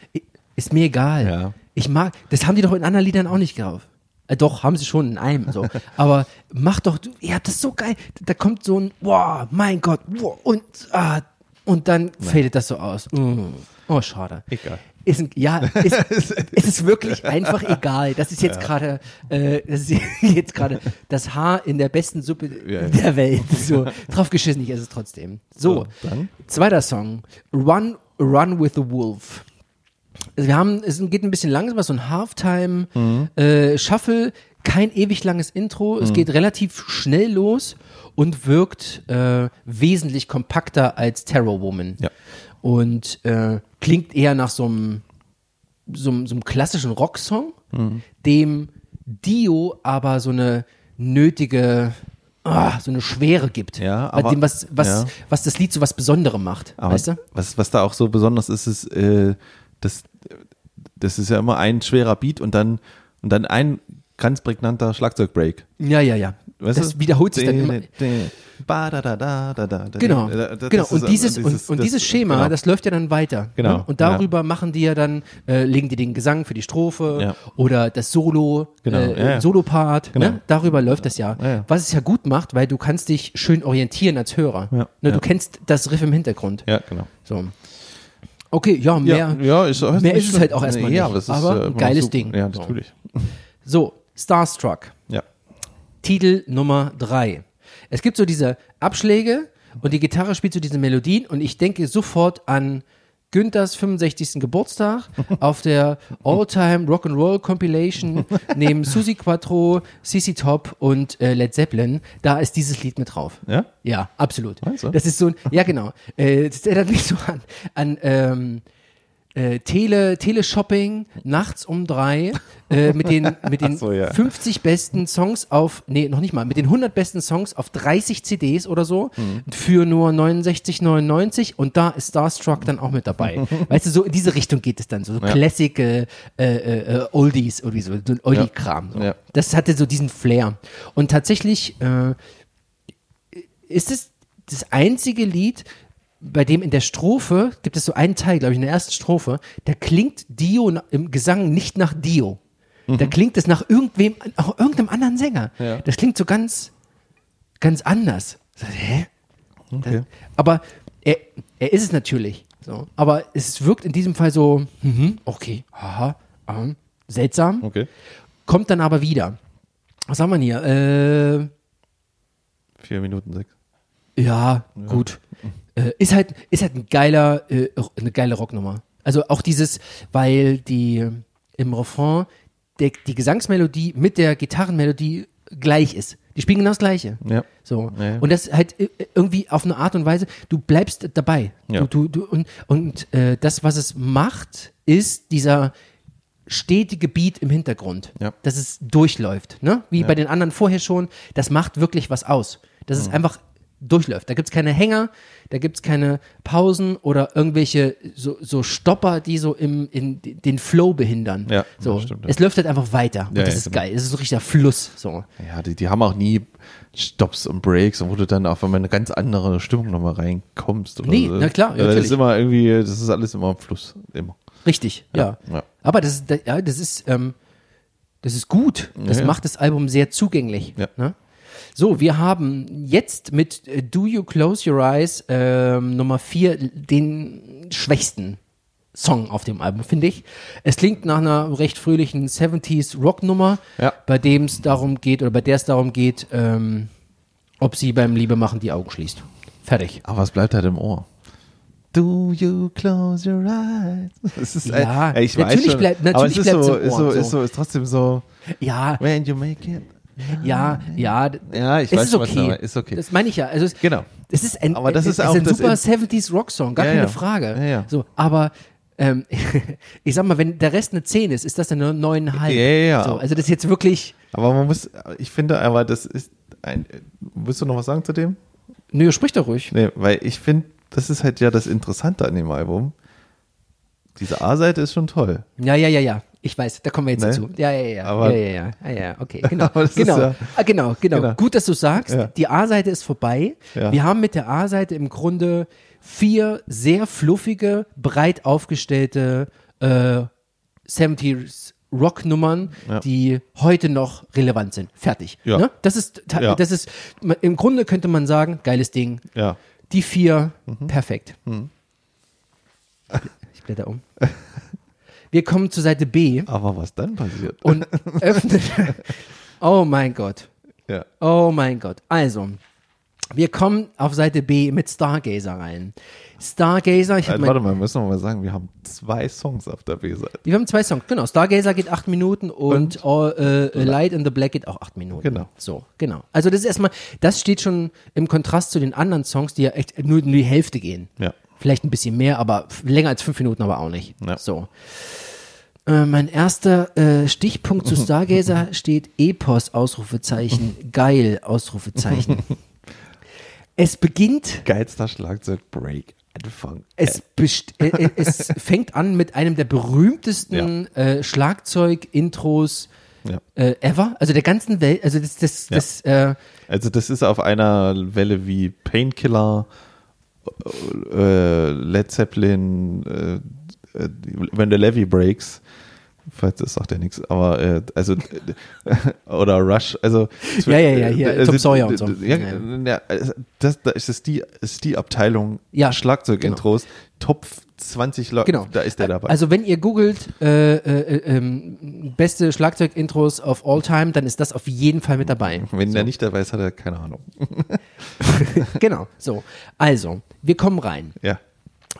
Ist mir egal. Ja. Ich mag, das haben die doch in anderen Liedern auch nicht drauf. Äh, doch, haben sie schon in einem so. Aber macht doch, ihr habt das so geil. Da kommt so ein, wow, mein Gott, wow, und, ah, und dann fadet das so aus. Mm. Oh, schade. Egal. Ist ein, ja, ist, es ist wirklich einfach egal. Das ist jetzt gerade, äh, das ist jetzt gerade das Haar in der besten Suppe Ja, ja. der Welt. So, drauf geschissen, ich esse es trotzdem. So, So, zweiter Song. Run, Run with the Wolf. Also wir haben, es geht ein bisschen langsam, so ein Halftime Mhm. äh, Shuffle, kein ewig langes Intro, es geht relativ schnell los und wirkt äh, wesentlich kompakter als Terror Woman. Ja. Und äh, klingt eher nach so einem so, einem- so einem klassischen Rocksong, Mhm. dem Dio aber so eine nötige, ah, so eine Schwere gibt. Ja, Bei aber- dem, was, was, ja. was das Lied so was Besonderem macht. Aber weißt du? was, was da auch so besonders ist, ist, äh, das, das ist ja immer ein schwerer Beat und dann, und dann ein ganz prägnanter Schlagzeugbreak. Ja, ja, ja. Weißt das du? wiederholt sich dann immer. Ba, da, da, da, da, da. Genau, genau. das Und dieses, und, und das- dieses Schema, genau. das läuft ja dann weiter. Genau, Ne? Und darüber machen die ja dann, äh, legen die den Gesang für die Strophe Ja. oder das Solo, Genau, äh, ja, ja. Solopart. Genau. Ne? Darüber läuft das ja. Ja, ja. Was es ja gut macht, weil du kannst dich schön orientieren als Hörer. Ja, Ne? ja. Du kennst das Riff im Hintergrund. Ja, genau. So. Okay, ja, mehr, ja, ist, mehr ist es halt auch erstmal Nee, nicht. aber, es ist, aber äh, geiles. Ding. Ja, natürlich. So, Starstruck. Titel Nummer drei. Es gibt so diese Abschläge und die Gitarre spielt so diese Melodien und ich denke sofort an Günthers 65. Geburtstag auf der All-Time Rock'n'Roll Compilation neben Susi Quattro, CC Top und äh, Led Zeppelin. Da ist dieses Lied mit drauf. Ja? Ja, absolut. Meinst du? Das ist so ein, ja genau. Äh, das erinnert mich so an, an ähm, äh, Tele, Teleshopping nachts um drei äh, mit den, mit den so, ja. 50 besten Songs auf, nee, noch nicht mal, mit den 100 besten Songs auf 30 CDs oder so Mhm. für nur 69,99 und da ist Starstruck dann auch mit dabei. weißt du, so in diese Richtung geht es dann, so, so Ja. Classic äh, äh, äh, Oldies, irgendwie so, so ein Oldie-Kram. So. Ja. Das hatte so diesen Flair. Und tatsächlich äh, ist es das einzige Lied, bei dem in der Strophe gibt es so einen Teil, glaube ich, in der ersten Strophe, da klingt Dio im Gesang nicht nach Dio. Da klingt es nach irgendwem, auch irgendeinem anderen Sänger. Ja. Das klingt so ganz, ganz anders. Hä? Okay. Aber er, er ist es natürlich. So. Aber es wirkt in diesem Fall so, mhm, okay, aha, ähm, seltsam. Okay. Kommt dann aber wieder. Was haben wir hier? Äh, Vier Minuten sechs. Ja, gut. Äh, ist halt, ist halt ein geiler, äh, eine geile Rocknummer. Also auch dieses, weil die im Refrain der, die Gesangsmelodie mit der Gitarrenmelodie gleich ist. Die spielen genau das Gleiche. Ja. So. Ja, ja. Und das halt äh, irgendwie auf eine Art und Weise, du bleibst dabei. Ja. Du, du, du, und und äh, das, was es macht, ist dieser stetige Beat im Hintergrund. Ja. Dass es durchläuft. Ne? Wie bei den anderen vorher schon. Das macht wirklich was aus. Dass Mhm. es einfach durchläuft. Da gibt's keine Hänger, da gibt's keine Pausen oder irgendwelche so, so Stopper, die so im, in den Flow behindern. Ja, so. das stimmt, ja. Es läuft halt einfach weiter. Und Ja, das ja, ist genau. geil. Es ist so richtiger Fluss. So. Ja, die, die haben auch nie Stops und Breaks, wo du dann auf einmal eine ganz andere Stimmung nochmal reinkommst. Oder Nee, so. na klar, ja, das natürlich. ist immer irgendwie, das ist alles immer im Fluss. Immer. Richtig, ja. ja. Aber das ist, ja, das ist, ähm, das ist gut. Das Ja, ja. macht das Album sehr zugänglich. Ja. Ne? So, wir haben jetzt mit äh, Do You Close Your Eyes ähm, Nummer 4 den schwächsten Song auf dem Album, finde ich. Es klingt nach einer recht fröhlichen 70s Rocknummer, Ja. bei dem es darum geht, oder bei der es darum geht, ähm, ob sie beim Liebe machen die Augen schließt. Fertig. Aber was bleibt halt im Ohr? Do you close your eyes? Es ist, äh, Ja, ich natürlich weiß schon, bleibt- aber natürlich es ist bleibt's so, im ist Ohr, so, so. ist so, ist trotzdem so, Ja, when you make it. Ja, ja. Ja, ich es weiß ist schon, was okay. du- ist okay. Das meine ich ja. Also es, Genau. Es ist ein, Aber das es ist auch ein das super in- 70s Rocksong, gar Ja, keine ja. Frage. Ja. So, aber ähm, ich sag mal, wenn der Rest eine 10 ist, ist das dann eine 9,5. Ja, ja. So, also das ist jetzt wirklich. Aber man muss, ich finde aber, das ist ein, willst du noch was sagen zu dem? Nö, sprich doch ruhig. Nee, weil ich finde, das ist halt ja das Interessante an dem Album. Diese A-Seite ist schon toll. Ja, ja, ja, ja. Ich weiß, da kommen wir jetzt Ne? dazu. Ja, ja, ja. Aber- ja, ja, ja. Ah, ja, okay, genau. Genau. ja- ah, genau, genau. Genau. Gut, dass du sagst. Ja. Die A-Seite ist vorbei. Ja. Wir haben mit der A-Seite im Grunde vier sehr fluffige, breit aufgestellte äh, 70s Rocknummern, Ja. die heute noch relevant sind. Fertig. Ja. Ne? Das ist, Ja. das ist, im Grunde könnte man sagen, geiles Ding. Ja. Die vier, Mhm. perfekt. Ich blätter um. Wir kommen zur Seite B Aber was dann passiert? und öffnen. Oh mein Gott. ja. Oh mein Gott. Also, wir kommen auf Seite B mit Stargazer rein. Stargazer, ich habe warte mal, müssen wir mal sagen, wir haben zwei Songs auf der B-Seite. Wir haben zwei Songs, genau. Stargazer geht acht Minuten und, All, äh, Light in the Black geht auch acht Minuten. Genau. So, genau. Also das ist erstmal, das steht schon im Kontrast zu den anderen Songs, die ja echt nur, nur die Hälfte gehen. Ja. Vielleicht ein bisschen mehr, aber länger als fünf Minuten aber auch nicht. Ja. So. Äh, mein erster äh, Stichpunkt zu Stargazer steht Epos, Ausrufezeichen, geil, Ausrufezeichen. es beginnt Geilster Schlagzeug-Break. Anfang. es, äh, äh, es fängt an mit einem der berühmtesten äh, Schlagzeug-Intros Ja. äh, ever, also der ganzen Welt. Also das, das, Ja. das äh, Also das ist auf einer Welle wie Painkiller, uh, Led Zeppelin, uh, uh, when the levy breaks, falls das sagt ja nichts, aber äh, also äh, oder Rush, also Ja, ja, ja, hier, also, Tom Sawyer und so. Ja, Ja. also das, da ist es die, ist die Abteilung Ja, Schlagzeugintros, Top 20 Leute, genau. da ist der dabei. Also wenn ihr googelt äh, äh, äh, ähm, beste Schlagzeug-Intros of all time, dann ist das auf jeden Fall mit dabei. Wenn der nicht dabei ist, hat er keine Ahnung. genau. So, also wir kommen rein. Ja.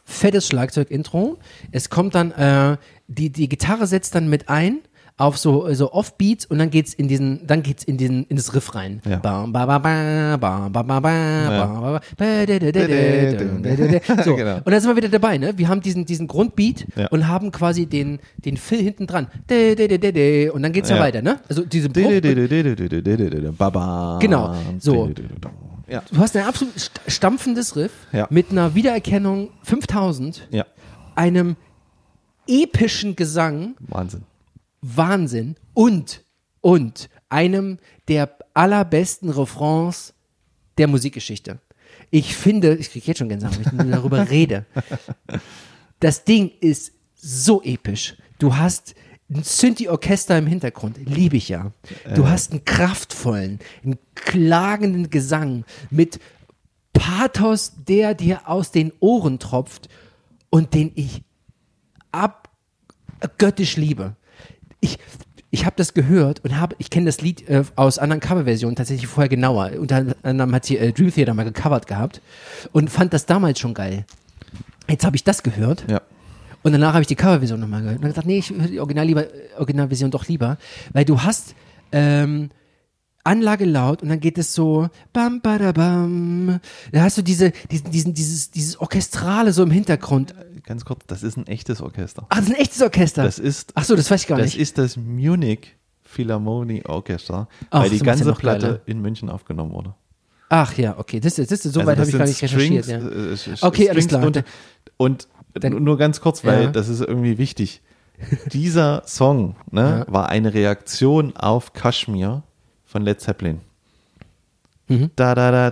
fettes Schlagzeug-Intro. Es kommt dann, äh, die, die Gitarre setzt dann mit ein auf so so Offbeats und dann geht's in diesen dann geht's in diesen in das Riff rein. Und dann sind wir wieder dabei, ne? Wir haben diesen diesen Grundbeat ja. und haben quasi den den Fill hinten dran. Und dann geht's ja, ja weiter, ne? Also diese Genau. So. Ja. Du hast ein absolut stampfendes Riff ja. mit einer Wiedererkennung 5000. Ja. Einem epischen Gesang, Wahnsinn. Wahnsinn und, und einem der allerbesten Refrains der Musikgeschichte. Ich finde, ich kriege jetzt schon Gänsehaut, wenn ich darüber rede. Das Ding ist so episch. Du hast ein Synthi-Orchester im Hintergrund, liebe ich ja. Du hast einen kraftvollen, einen klagenden Gesang mit Pathos, der dir aus den Ohren tropft und den ich abgöttisch liebe. Ich, ich habe das gehört und habe, ich kenne das Lied äh, aus anderen Coverversionen tatsächlich vorher genauer. Unter anderem hat sie äh, Dream Theater mal gecovert gehabt und fand das damals schon geil. Jetzt habe ich das gehört Ja. und danach habe ich die Coverversion nochmal gehört. Und dann gesagt, nee, ich höre die Original lieber, äh, Originalversion doch lieber, weil du hast ähm, Anlage laut und dann geht es so bam badabam. Da hast du diese diesen diesen dieses dieses orchestrale so im Hintergrund. Ganz kurz, das ist ein echtes Orchester. Ach, das ist ein echtes Orchester. Das ist, Ach so, das weiß ich gar das nicht. ist das Munich Philharmonie Orchestra, Ach, weil die das ganze Platte geiler. in München aufgenommen wurde. Ach ja, okay, das ist das ist so Also weit habe das ich gar nicht sind recherchiert, Strings, ja. äh, Okay, alles Strings klar. Und, und Dann- nur ganz kurz, weil Ja. das ist irgendwie wichtig. Dieser Song ne, Ja. war eine Reaktion auf Kashmir von Led Zeppelin. Mhm. Da da da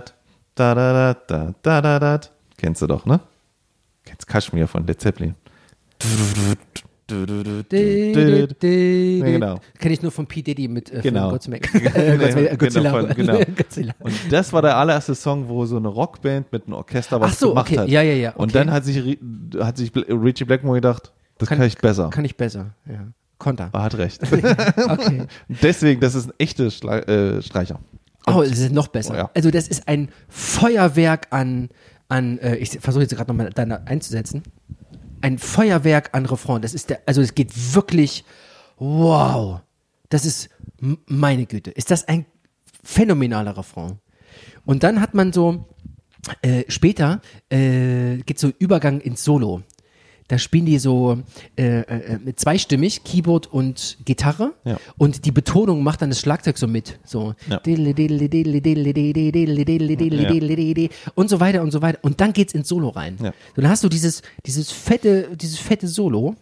da da da da da da. Kennst du doch, ne? Kashmir von Led Zeppelin. Genau. Kenne ich nur von P. Diddy mit äh, Genau. Godzilla. Genau, genau. Godzilla. Und das war der allererste Song, wo so eine Rockband mit einem Orchester was Ach so, gemacht okay. hat. Ja, ja, ja, Und okay. dann hat sich, hat sich Richie Blackmore gedacht, das kann, ich besser. Kann ich besser, ja. Konter. er hat recht. Deswegen, das ist ein echter Schla äh, Streicher. Oh, es ist noch besser. Oh, ja. Also das ist ein Feuerwerk an, an äh, ich versuche jetzt gerade nochmal deine einzusetzen. Ein Feuerwerk an Refrain. Das ist der, also es geht wirklich, wow. Das ist, meine Güte, ist das ein phänomenaler Refrain. Und dann hat man so, äh, später äh, geht so Übergang ins Solo. Da spielen die so äh, äh, mit zweistimmig, Keyboard und Gitarre. Ja. Und die Betonung macht dann das Schlagzeug so mit. So. Ja. Und so weiter und so weiter. Und dann geht's ins Solo rein. Ja. Dann hast du dieses, dieses fette, dieses fette Solo.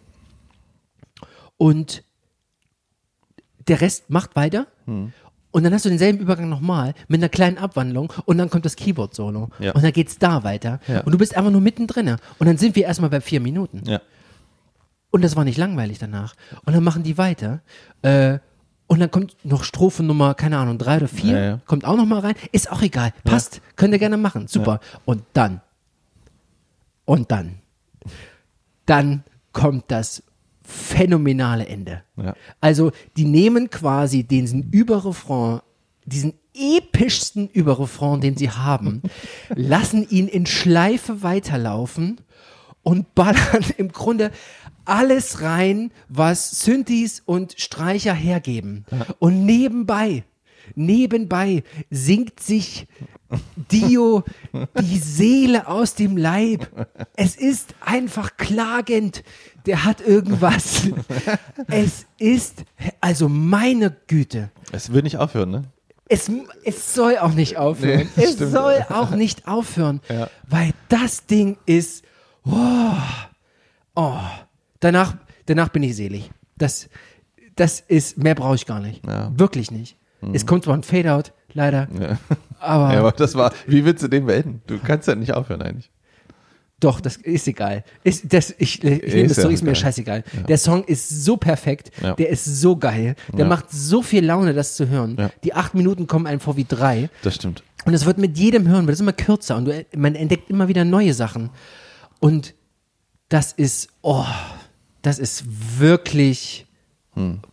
Und der Rest macht weiter. Hm. Und dann hast du denselben Übergang nochmal mit einer kleinen Abwandlung und dann kommt das Keyboard-Solo. Ja. Und dann geht's da weiter. Ja. Und du bist einfach nur mittendrin. Und dann sind wir erstmal bei vier Minuten. Ja. Und das war nicht langweilig danach. Und dann machen die weiter. Äh, und dann kommt noch Strophe Nummer, keine Ahnung, drei oder vier. Ja, ja. Kommt auch noch mal rein. Ist auch egal. Passt. Könnt ihr gerne machen. Super. Und dann. Und dann. Dann kommt das phänomenale Ende. Ja. Also die nehmen quasi diesen Überrefrain, diesen epischsten Überrefrain, den sie haben, lassen ihn in Schleife weiterlaufen und ballern im Grunde alles rein, was Synthes und Streicher hergeben. Und nebenbei, nebenbei singt sich Dio die Seele aus dem Leib. Es ist einfach klagend. Der hat irgendwas. Es ist, also meine Güte. Es will nicht aufhören, ne? Es, es soll auch nicht aufhören. Nee, es stimmt. soll auch nicht aufhören, Ja. weil das Ding ist, oh, oh, danach, danach bin ich selig. Das, das ist, mehr brauche ich gar nicht. Ja. Wirklich nicht. Es kommt zwar ein Fade-out, leider, Ja. aber, Ja, aber das war, wie willst du den beenden? Du kannst ja nicht aufhören eigentlich. doch, das ist egal. Ist, das, ich ich nehme Ist das zurück, ja ist mir egal. scheißegal. Der Song ist so perfekt, Ja. der ist so geil, der Ja. macht so viel Laune, das zu hören. Ja. Die acht Minuten kommen einem vor wie drei. Das stimmt. Und es wird mit jedem Hören, wird es immer kürzer und du, man entdeckt immer wieder neue Sachen. Und das ist, oh, das ist wirklich,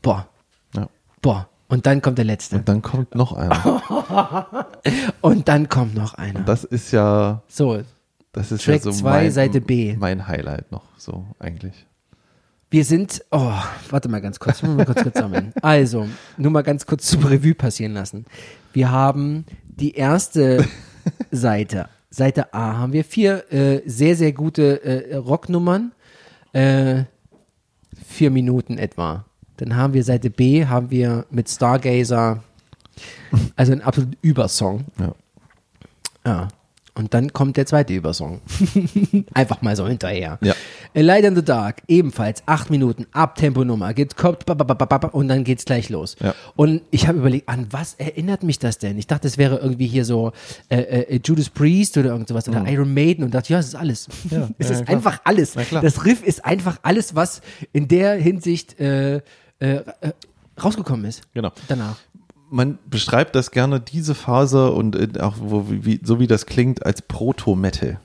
boah, Ja. boah. Und dann kommt der letzte. Und dann kommt noch einer. Und dann kommt noch einer. Das ist ja, So, das ist Track ja so zwei, mein, Seite B. mein Highlight noch, so eigentlich. wir sind, oh, warte mal ganz kurz, mal kurz, kurz sammeln. Also, nur mal ganz kurz zum Revue passieren lassen. Wir haben die erste Seite. Seite A haben wir vier äh, sehr, sehr gute äh, Rocknummern. Äh, vier Minuten etwa. Dann haben wir Seite B, haben wir mit Stargazer, also ein absolut Übersong. Ja. Ja. Und dann kommt der zweite Übersong. Einfach mal so hinterher. Ja. A Light in the Dark, ebenfalls acht Minuten, Abtempo-Nummer, geht kommt, und dann geht's gleich los. Ja. Und ich habe überlegt, an was erinnert mich das denn? Ich dachte, es wäre irgendwie hier so äh, äh, Judas Priest oder irgend sowas oder Iron Maiden und dachte, ja, es ist alles. Ja, es ist einfach alles. Das Riff ist einfach alles, was in der Hinsicht äh, äh, äh, rausgekommen ist. Genau. Danach. Man beschreibt das gerne, diese Phase und äh, auch wo, wie, so wie das klingt, als Proto-Metal.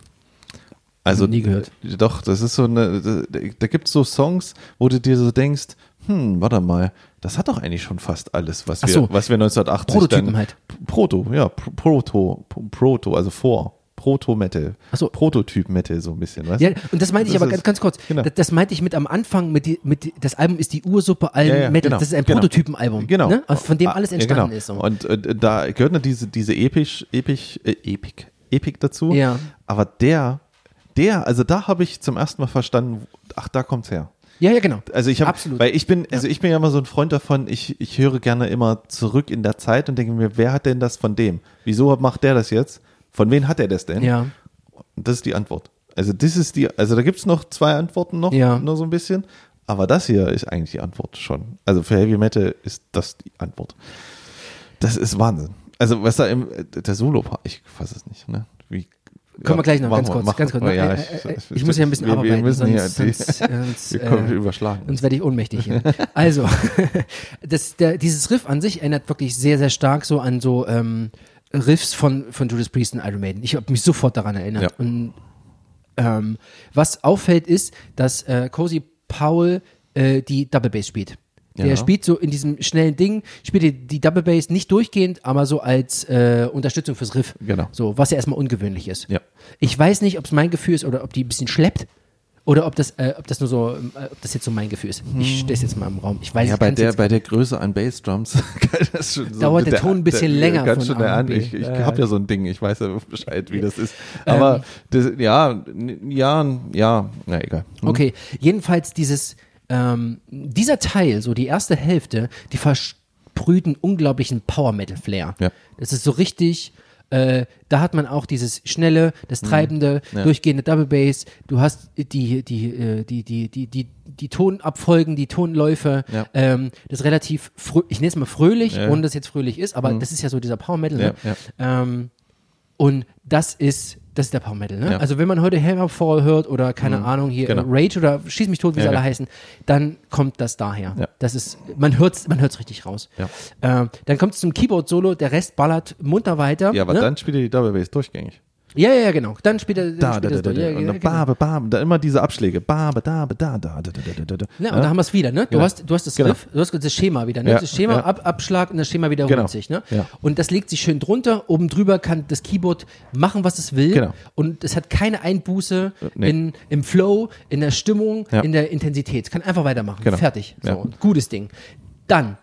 Also, Nie gehört. Doch, das ist so eine, da, da gibt es so Songs, wo du dir so denkst, hm, warte mal, das hat doch eigentlich schon fast alles, was Ach wir, so. was wir 1980 Prototypen dann, halt. Proto, ja, Pro- Proto, Pro- Proto, also vor. Proto-Metal. So. Prototyp-Metal, so ein bisschen, weißt Ja, und das meinte ich Das aber ist- ganz, ganz kurz. genau. Das, das meinte ich mit am Anfang, mit, die, mit die, das Album ist die Ursuppe Alben Ja, ja, Metal. genau, Das ist ein genau. Prototypenalbum. Genau. Ne? Also Von dem alles Ah, entstanden ja, genau. ist. So. Und äh, da gehört noch diese, diese episch, episch, äh, Epik, Epik dazu. Ja. Aber der, der, also da habe ich zum ersten Mal verstanden, ach, da kommt's her. ja, ja, genau. Also ich habe, weil ich bin, also ich bin ja immer so ein Freund davon, ich, ich höre gerne immer zurück in der Zeit und denke mir, wer hat denn das von dem? Wieso macht der das jetzt? Von wem hat er das denn? Ja. Das ist die Antwort. Also das ist die, also da gibt's noch zwei Antworten noch, Ja. nur so ein bisschen. Aber das hier ist eigentlich die Antwort schon. Also für Heavy Metal ist das die Antwort. Das ist Wahnsinn. Also was da im, der Solo, ich fasse es nicht, ne? Wie, Kommen wir gleich noch, ganz wir- kurz, ganz kurz. Ja, Äh, ich, äh, äh, ich muss ja ein bisschen wir, abarbeiten, Wir müssen hier, sonst- sonst, sonst, wir äh, überschlagen. Sonst werde ich ohnmächtig hier. Also, das, der, dieses Riff an sich erinnert wirklich sehr, sehr stark so an so ähm, Riffs von, von Judas Priest und Iron Maiden. Ich habe mich sofort daran erinnert. Ja. Und ähm, was auffällt ist, dass äh, Cozy Powell äh, die Double Bass spielt. Der Ja. spielt so in diesem schnellen Ding, spielt die, die Double Bass nicht durchgehend, aber so als äh, Unterstützung fürs Riff. Genau. So, was ja erstmal ungewöhnlich ist. Ja. Ich weiß nicht, ob es mein Gefühl ist oder ob die ein bisschen schleppt. Oder ob das, äh, ob das nur so, äh, ob das jetzt so mein Gefühl ist. Ich stelle es jetzt mal im Raum. Ich weiß Ja, ich bei der, bei der Größe an Bassdrums so Dauert der Ton ein bisschen länger Ganz von schon der A an. Ich, ich Ja, habe ja. so ein Ding, ich weiß ja Bescheid, wie das ist. Aber das, ja, ja, ja, na egal. Hm. Okay, jedenfalls dieses, ähm, dieser Teil, so die erste Hälfte, die versprüht einen unglaublichen Power-Metal-Flair. Ja. Das ist so richtig, äh, da hat man auch dieses schnelle, das treibende, Mhm. Ja. durchgehende Double Bass. Du hast die, die, äh, die, die, die, die, die Tonabfolgen, die Tonläufe. Ja. Ähm, das relativ, ich nenne es mal fröhlich, Ja. Mhm. ohne dass es jetzt fröhlich ist, aber das ist ja so dieser Power-Metal. Ne? Ja, ja. Ähm, und das ist, das ist der Power Metal. Ne? Ja. Also wenn man heute Hammerfall hört oder keine Ahnung hier genau. äh, Rage oder Schieß mich tot, wie sie Ja, alle ja. heißen, dann kommt das daher. Das ist, man hört's, man hört's richtig raus. Ähm, dann kommt es zum Keyboard-Solo, der Rest ballert munter weiter. Ja, aber ne? dann spielt er die Double Bass durchgängig. Ja, ja, ja, genau. Dann spielt er, Da, spielt da, da, da, da. Ja, Und ja, dann genau. ba, ba, ba, da immer diese Abschläge. Ba, ba, da, da, da, da, da, da, da, da. Ja, und da haben wir es wieder, ne? Du, Genau. hast, du hast das Genau. Riff, du hast das Schema wieder, ne? Ja, Das Schema, ja. Ab, Abschlag und das Schema wiederholt Genau. sich, ne? Ja. Und das legt sich schön drunter. Oben drüber kann das Keyboard machen, was es will. Genau. Und es hat keine Einbuße nee. in, im Flow, in der Stimmung, Ja. in der Intensität. Es kann einfach weitermachen. Genau. Fertig. So, Ja. gutes Ding. Dann.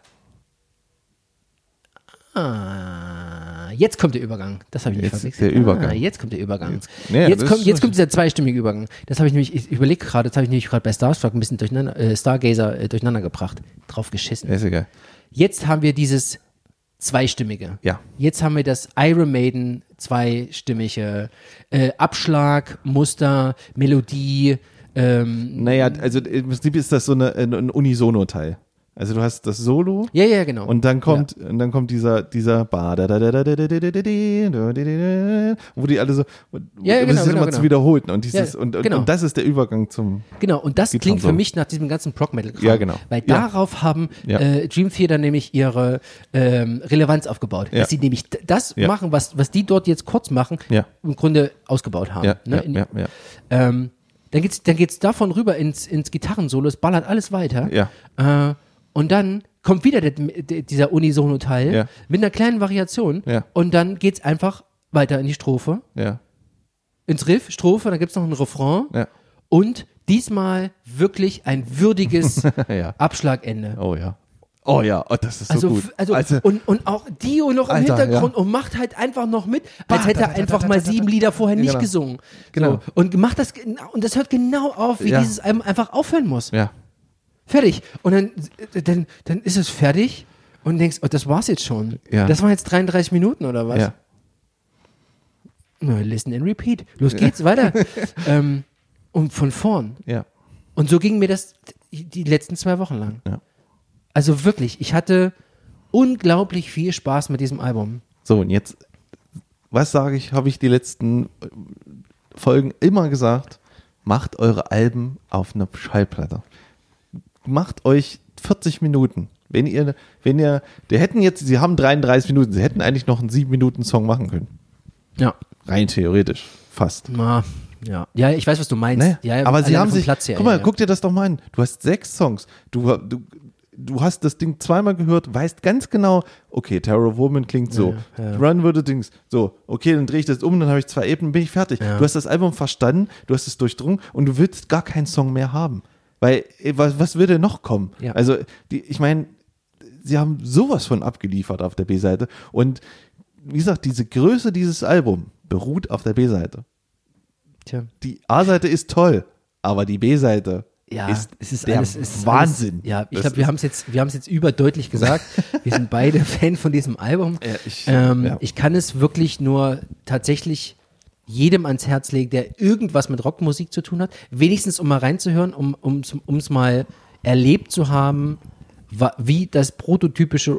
Ah, jetzt kommt der Übergang. Das habe ich nicht Jetzt verwechselt. der Übergang. Ah, jetzt kommt der Übergang. Jetzt- Jetzt, nee, das kommt, jetzt kommt dieser zweistimmige Übergang. Das habe ich nämlich, ich überlege gerade, das habe ich nämlich gerade bei Starstruck ein bisschen durcheinander, äh, Stargazer äh, durcheinander gebracht. Drauf geschissen. Ist egal. Jetzt haben wir dieses zweistimmige. Ja. Jetzt haben wir das Iron Maiden zweistimmige äh, Abschlag, Muster, Melodie. Ähm, Naja, also im Prinzip ist das so eine, ein ein Unisono-Teil. Also du hast das Solo ja, ja, genau. und dann kommt und dann kommt dieser dieser Ba da da da da da da da da da da da wo die alle so wo- Ja, ja, das genau, ist genau, immer genau. zu wiederholten und dieses Ja, und, und, genau. und das ist der Übergang zum Genau, und das klingt für mich nach diesem ganzen Prog-Metal-Kram. Ja, genau. Weil Ja. darauf haben Ja. äh, Dream Theater nämlich ihre ähm, Relevanz aufgebaut. Ja. Dass sie nämlich das Ja. machen, was, was die dort jetzt kurz machen, Ja. im Grunde ausgebaut haben. ja, ne? ja, In- ja, ja. Ähm, dann geht's, dann geht's davon rüber ins, ins Gitarrensolo, es ballert alles weiter. Ja. Äh, und dann kommt wieder der, der, dieser Unisono-Teil Ja. mit einer kleinen Variation. Ja. Und dann geht's einfach weiter in die Strophe, ja, ins Riff, Strophe, dann gibt's noch einen Refrain. ja, Und diesmal wirklich ein würdiges. Abschlagende. Oh ja. Oh ja, oh, das ist so Also, gut. f- also, und, und auch Dio noch im Alter, Hintergrund ja. und macht halt einfach noch mit, als hätte er einfach mal sieben. Lieder vorher nicht Genau. gesungen. Genau. So. Und macht das und das hört genau auf, wie Ja. dieses Album einfach aufhören muss. ja, Fertig. Und dann, dann, dann ist es fertig und denkst, oh, das war's jetzt schon. Ja. Das waren jetzt 33 Minuten oder was? ja. Na, listen and repeat. Los geht's, weiter. ähm, und von vorn. Ja. Und so ging mir das die letzten zwei Wochen lang. Ja. Also wirklich, ich hatte unglaublich viel Spaß mit diesem Album. So, und jetzt, was sage ich, habe ich die letzten äh, Folgen immer gesagt, macht eure Alben auf einer Schallplatte. Macht euch 40 Minuten. Wenn ihr, wenn ihr, die hätten jetzt, sie haben 33 Minuten, sie hätten eigentlich noch einen 7-Minuten-Song machen können. Ja. Rein theoretisch. Fast. Na, ja. Ja, ich weiß, was du meinst. Ne? Ja, Aber sie haben sich, Platz her, guck mal, ja. guck dir das doch mal an. Du hast sechs Songs. Du, du, du hast das Ding zweimal gehört, weißt ganz genau, okay, Terror of Woman klingt so. Ja, ja. Run würde Dings, so. Okay, dann drehe ich das um, dann habe ich zwei Ebenen, bin ich fertig. Ja. Du hast das Album verstanden, du hast es durchdrungen und du willst gar keinen Song mehr haben. Weil, eh, was, was würde noch kommen? Ja. Also, die, ich meine, sie haben sowas von abgeliefert auf der B-Seite und wie gesagt, diese Größe dieses Albums beruht auf der B-Seite. Tja. Die A-Seite ist toll, aber die B-Seite Ja, ist, es ist der alles, es ist Wahnsinn. Alles, ja, ich glaube, wir haben es jetzt, wir haben es jetzt überdeutlich gesagt. wir sind beide Fan von diesem Album. Ja, ich- ähm, ja. ich kann es wirklich nur tatsächlich jedem ans Herz legen, der irgendwas mit Rockmusik zu tun hat, wenigstens um mal reinzuhören, um es mal erlebt zu haben, wie das prototypische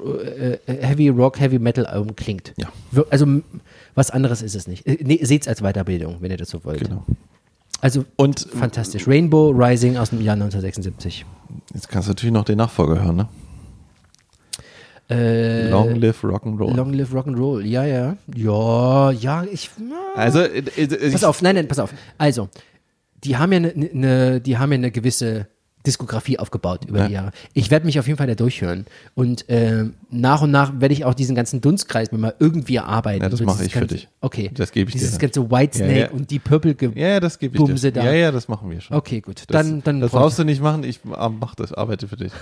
äh, äh, Heavy Rock, Heavy Metal Album klingt. Ja. Also was anderes ist es nicht. Äh, Nee, seht es als Weiterbildung, wenn ihr das so wollt. Genau. Also Und fantastisch. Rainbow Rising aus dem Jahr 1976. jetzt kannst du natürlich noch den Nachfolger hören, ne? Äh, Long Live Rock'n'Roll. Long Live Rock'n'Roll, ja, ja. Ja, ja, ich. Na, also, äh, äh, pass ich, auf, nein, nein, pass auf. Also, die haben ja eine, ne, die haben ja eine gewisse Diskografie aufgebaut über Ja. die Jahre. Ich werde mich auf jeden Fall da durchhören. Und ähm, nach und nach werde ich auch diesen ganzen Dunstkreis mir mal irgendwie erarbeiten. Ja, das So mache dieses ich für ganze, dich. Okay. Das gebe ich dir Dieses ganze Whitesnake Ja, ja. und die Purple ja, ja, das gebe ich Bumse dir. da. Ja, ja, das machen wir schon. Okay, gut. Das, Dann, dann das brauch brauchst du nicht machen, ich ah, mach das, arbeite für dich.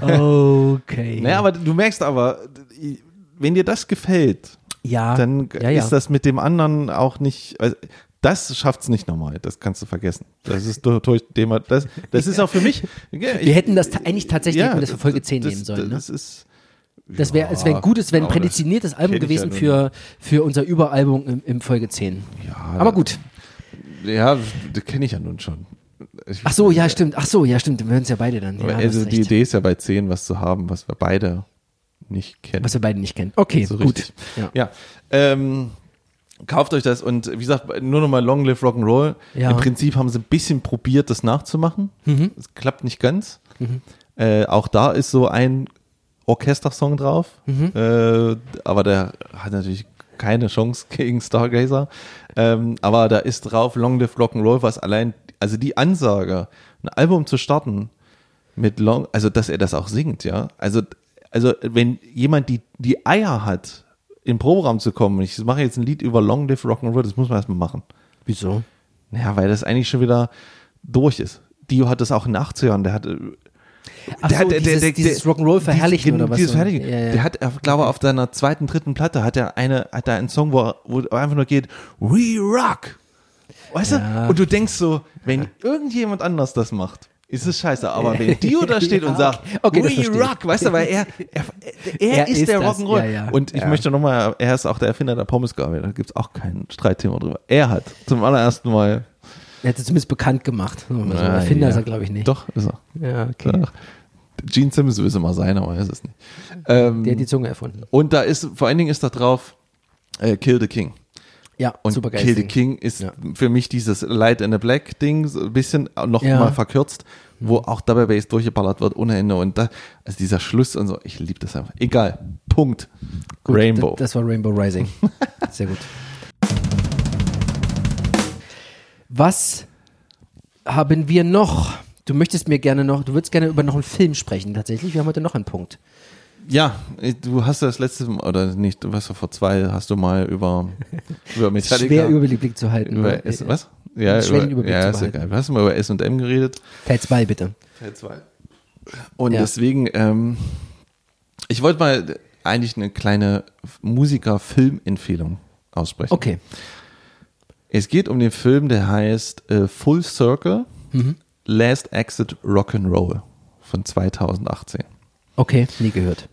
Okay. naja, aber du merkst aber, wenn dir das gefällt, ja, dann ja, ja. ist das mit dem anderen auch nicht. Also, das schafft's nicht nochmal. Das kannst du vergessen. Das ist durch, Thema. Das, das ist auch für mich. Wir hätten das ta- eigentlich tatsächlich wir das für Folge 10 das, nehmen sollen. Ne? Das ist. Das wäre, es wäre ein gutes, das prädestiniertes Album ich gewesen ja für, für unser Überalbum im, im Folge 10. Ja, Aber gut. Ja, das kenne ich ja nun schon. Ich, Ach so, ja, stimmt. Ach so, ja, stimmt. Wir hören es ja beide dann. Ja, also die. Idee ist ja bei 10 was zu haben, was wir beide nicht kennen. Was wir beide nicht kennen. Okay, so gut. richtig. Ja. Ja. Ähm, kauft euch das und wie gesagt, nur nochmal Long Live Rock'n'Roll. Ja. Im Prinzip haben sie ein bisschen probiert, das nachzumachen. Mhm. Es klappt nicht ganz. Äh, auch da ist so ein Orchestersong drauf. Mhm. Äh, aber der hat natürlich keine Chance gegen Stargazer. Ähm, aber da ist drauf Long Live Rock'n'Roll, was allein, also die Ansage, ein Album zu starten mit Long, also dass er das auch singt, ja. Also, also wenn jemand die, die Eier hat, in den Proberaum zu kommen, ich mache jetzt ein Lied über Long Live Rock'n'Roll, das muss man erstmal machen. Wieso? Ja, weil das eigentlich schon wieder durch ist. Dio hat das auch in den 80ern, der hat Ach der so, hat- der- dieses, der- dieses Rock'n'Roll verherrlichen Dieses- oder was? Dieses so? Verherrlichen. Ja, ja. Der hat, glaube auf seiner zweiten, dritten Platte hat er eine, hat er einen Song, wo, er- wo einfach nur geht, We Rock. Weißt Ja. du? Und du denkst so, wenn irgendjemand anders das macht, ist es scheiße. Aber wenn Dio da steht und sagt, okay. Okay, We. Rock, weißt du, weil er, er, er, Er ist, ist der. Rock'n'Roll. Ja, ja. Und ich Ja. möchte nochmal, er ist auch der Erfinder der Pommesgabel, da gibt's auch kein Streitthema drüber. Er hat zum allerersten Mal, Er hat es zumindest bekannt gemacht. so. Ah, Erfinder ja. ist er, glaube ich, nicht. doch, ist er. Ja, okay. Ja. Gene Simmons will es immer sein, aber er ist es nicht. Ähm, Der hat die Zunge erfunden. Und da ist, vor allen Dingen ist da drauf äh, Kill the King. Ja, Und super geil. Kill the King ist Ja. für mich dieses Light in the Black Ding so ein bisschen noch Ja. mal verkürzt, wo auch Double Bass durchgeballert wird ohne Ende. Und da, also dieser Schluss und so, ich liebe das einfach. Egal. Punkt. Gut, Rainbow. Das war Rainbow Rising. Sehr gut. Was haben wir noch? Du möchtest mir gerne noch, du würdest gerne über noch einen Film sprechen, tatsächlich. Wir haben heute noch einen Punkt. Ja, du hast das letzte Mal, oder nicht, du weißt vor zwei, hast du mal über, über Metallica. Schwer Überblick zu halten. über? S, was? Ja, schweren über, Überblick ja zu ist behalten. egal. Du hast mal über S&M geredet. Teil 2, bitte. Teil 2. Und Ja. deswegen, ähm, ich wollte mal eigentlich eine kleine Musiker-Film-Empfehlung aussprechen. Okay. Es geht um den Film, der heißt äh, Full Circle, Mhm. Last Exit Rock'n'Roll von 2018. Okay, nie gehört.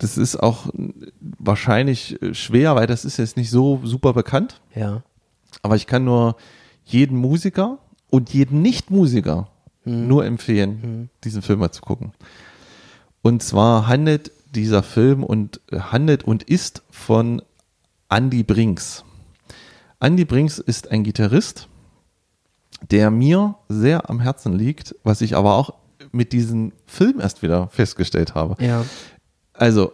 Das ist auch wahrscheinlich äh, schwer, weil das ist jetzt nicht so super bekannt. Ja. Aber ich kann nur jeden Musiker und jeden Nicht-Musiker nur empfehlen, diesen Film mal zu gucken. Und zwar handelt dieser Film und äh, handelt und ist von Andy Brinks. Andy Brinks ist ein Gitarrist, der mir sehr am Herzen liegt, was ich aber auch mit diesem Film erst wieder festgestellt habe. Ja. Also,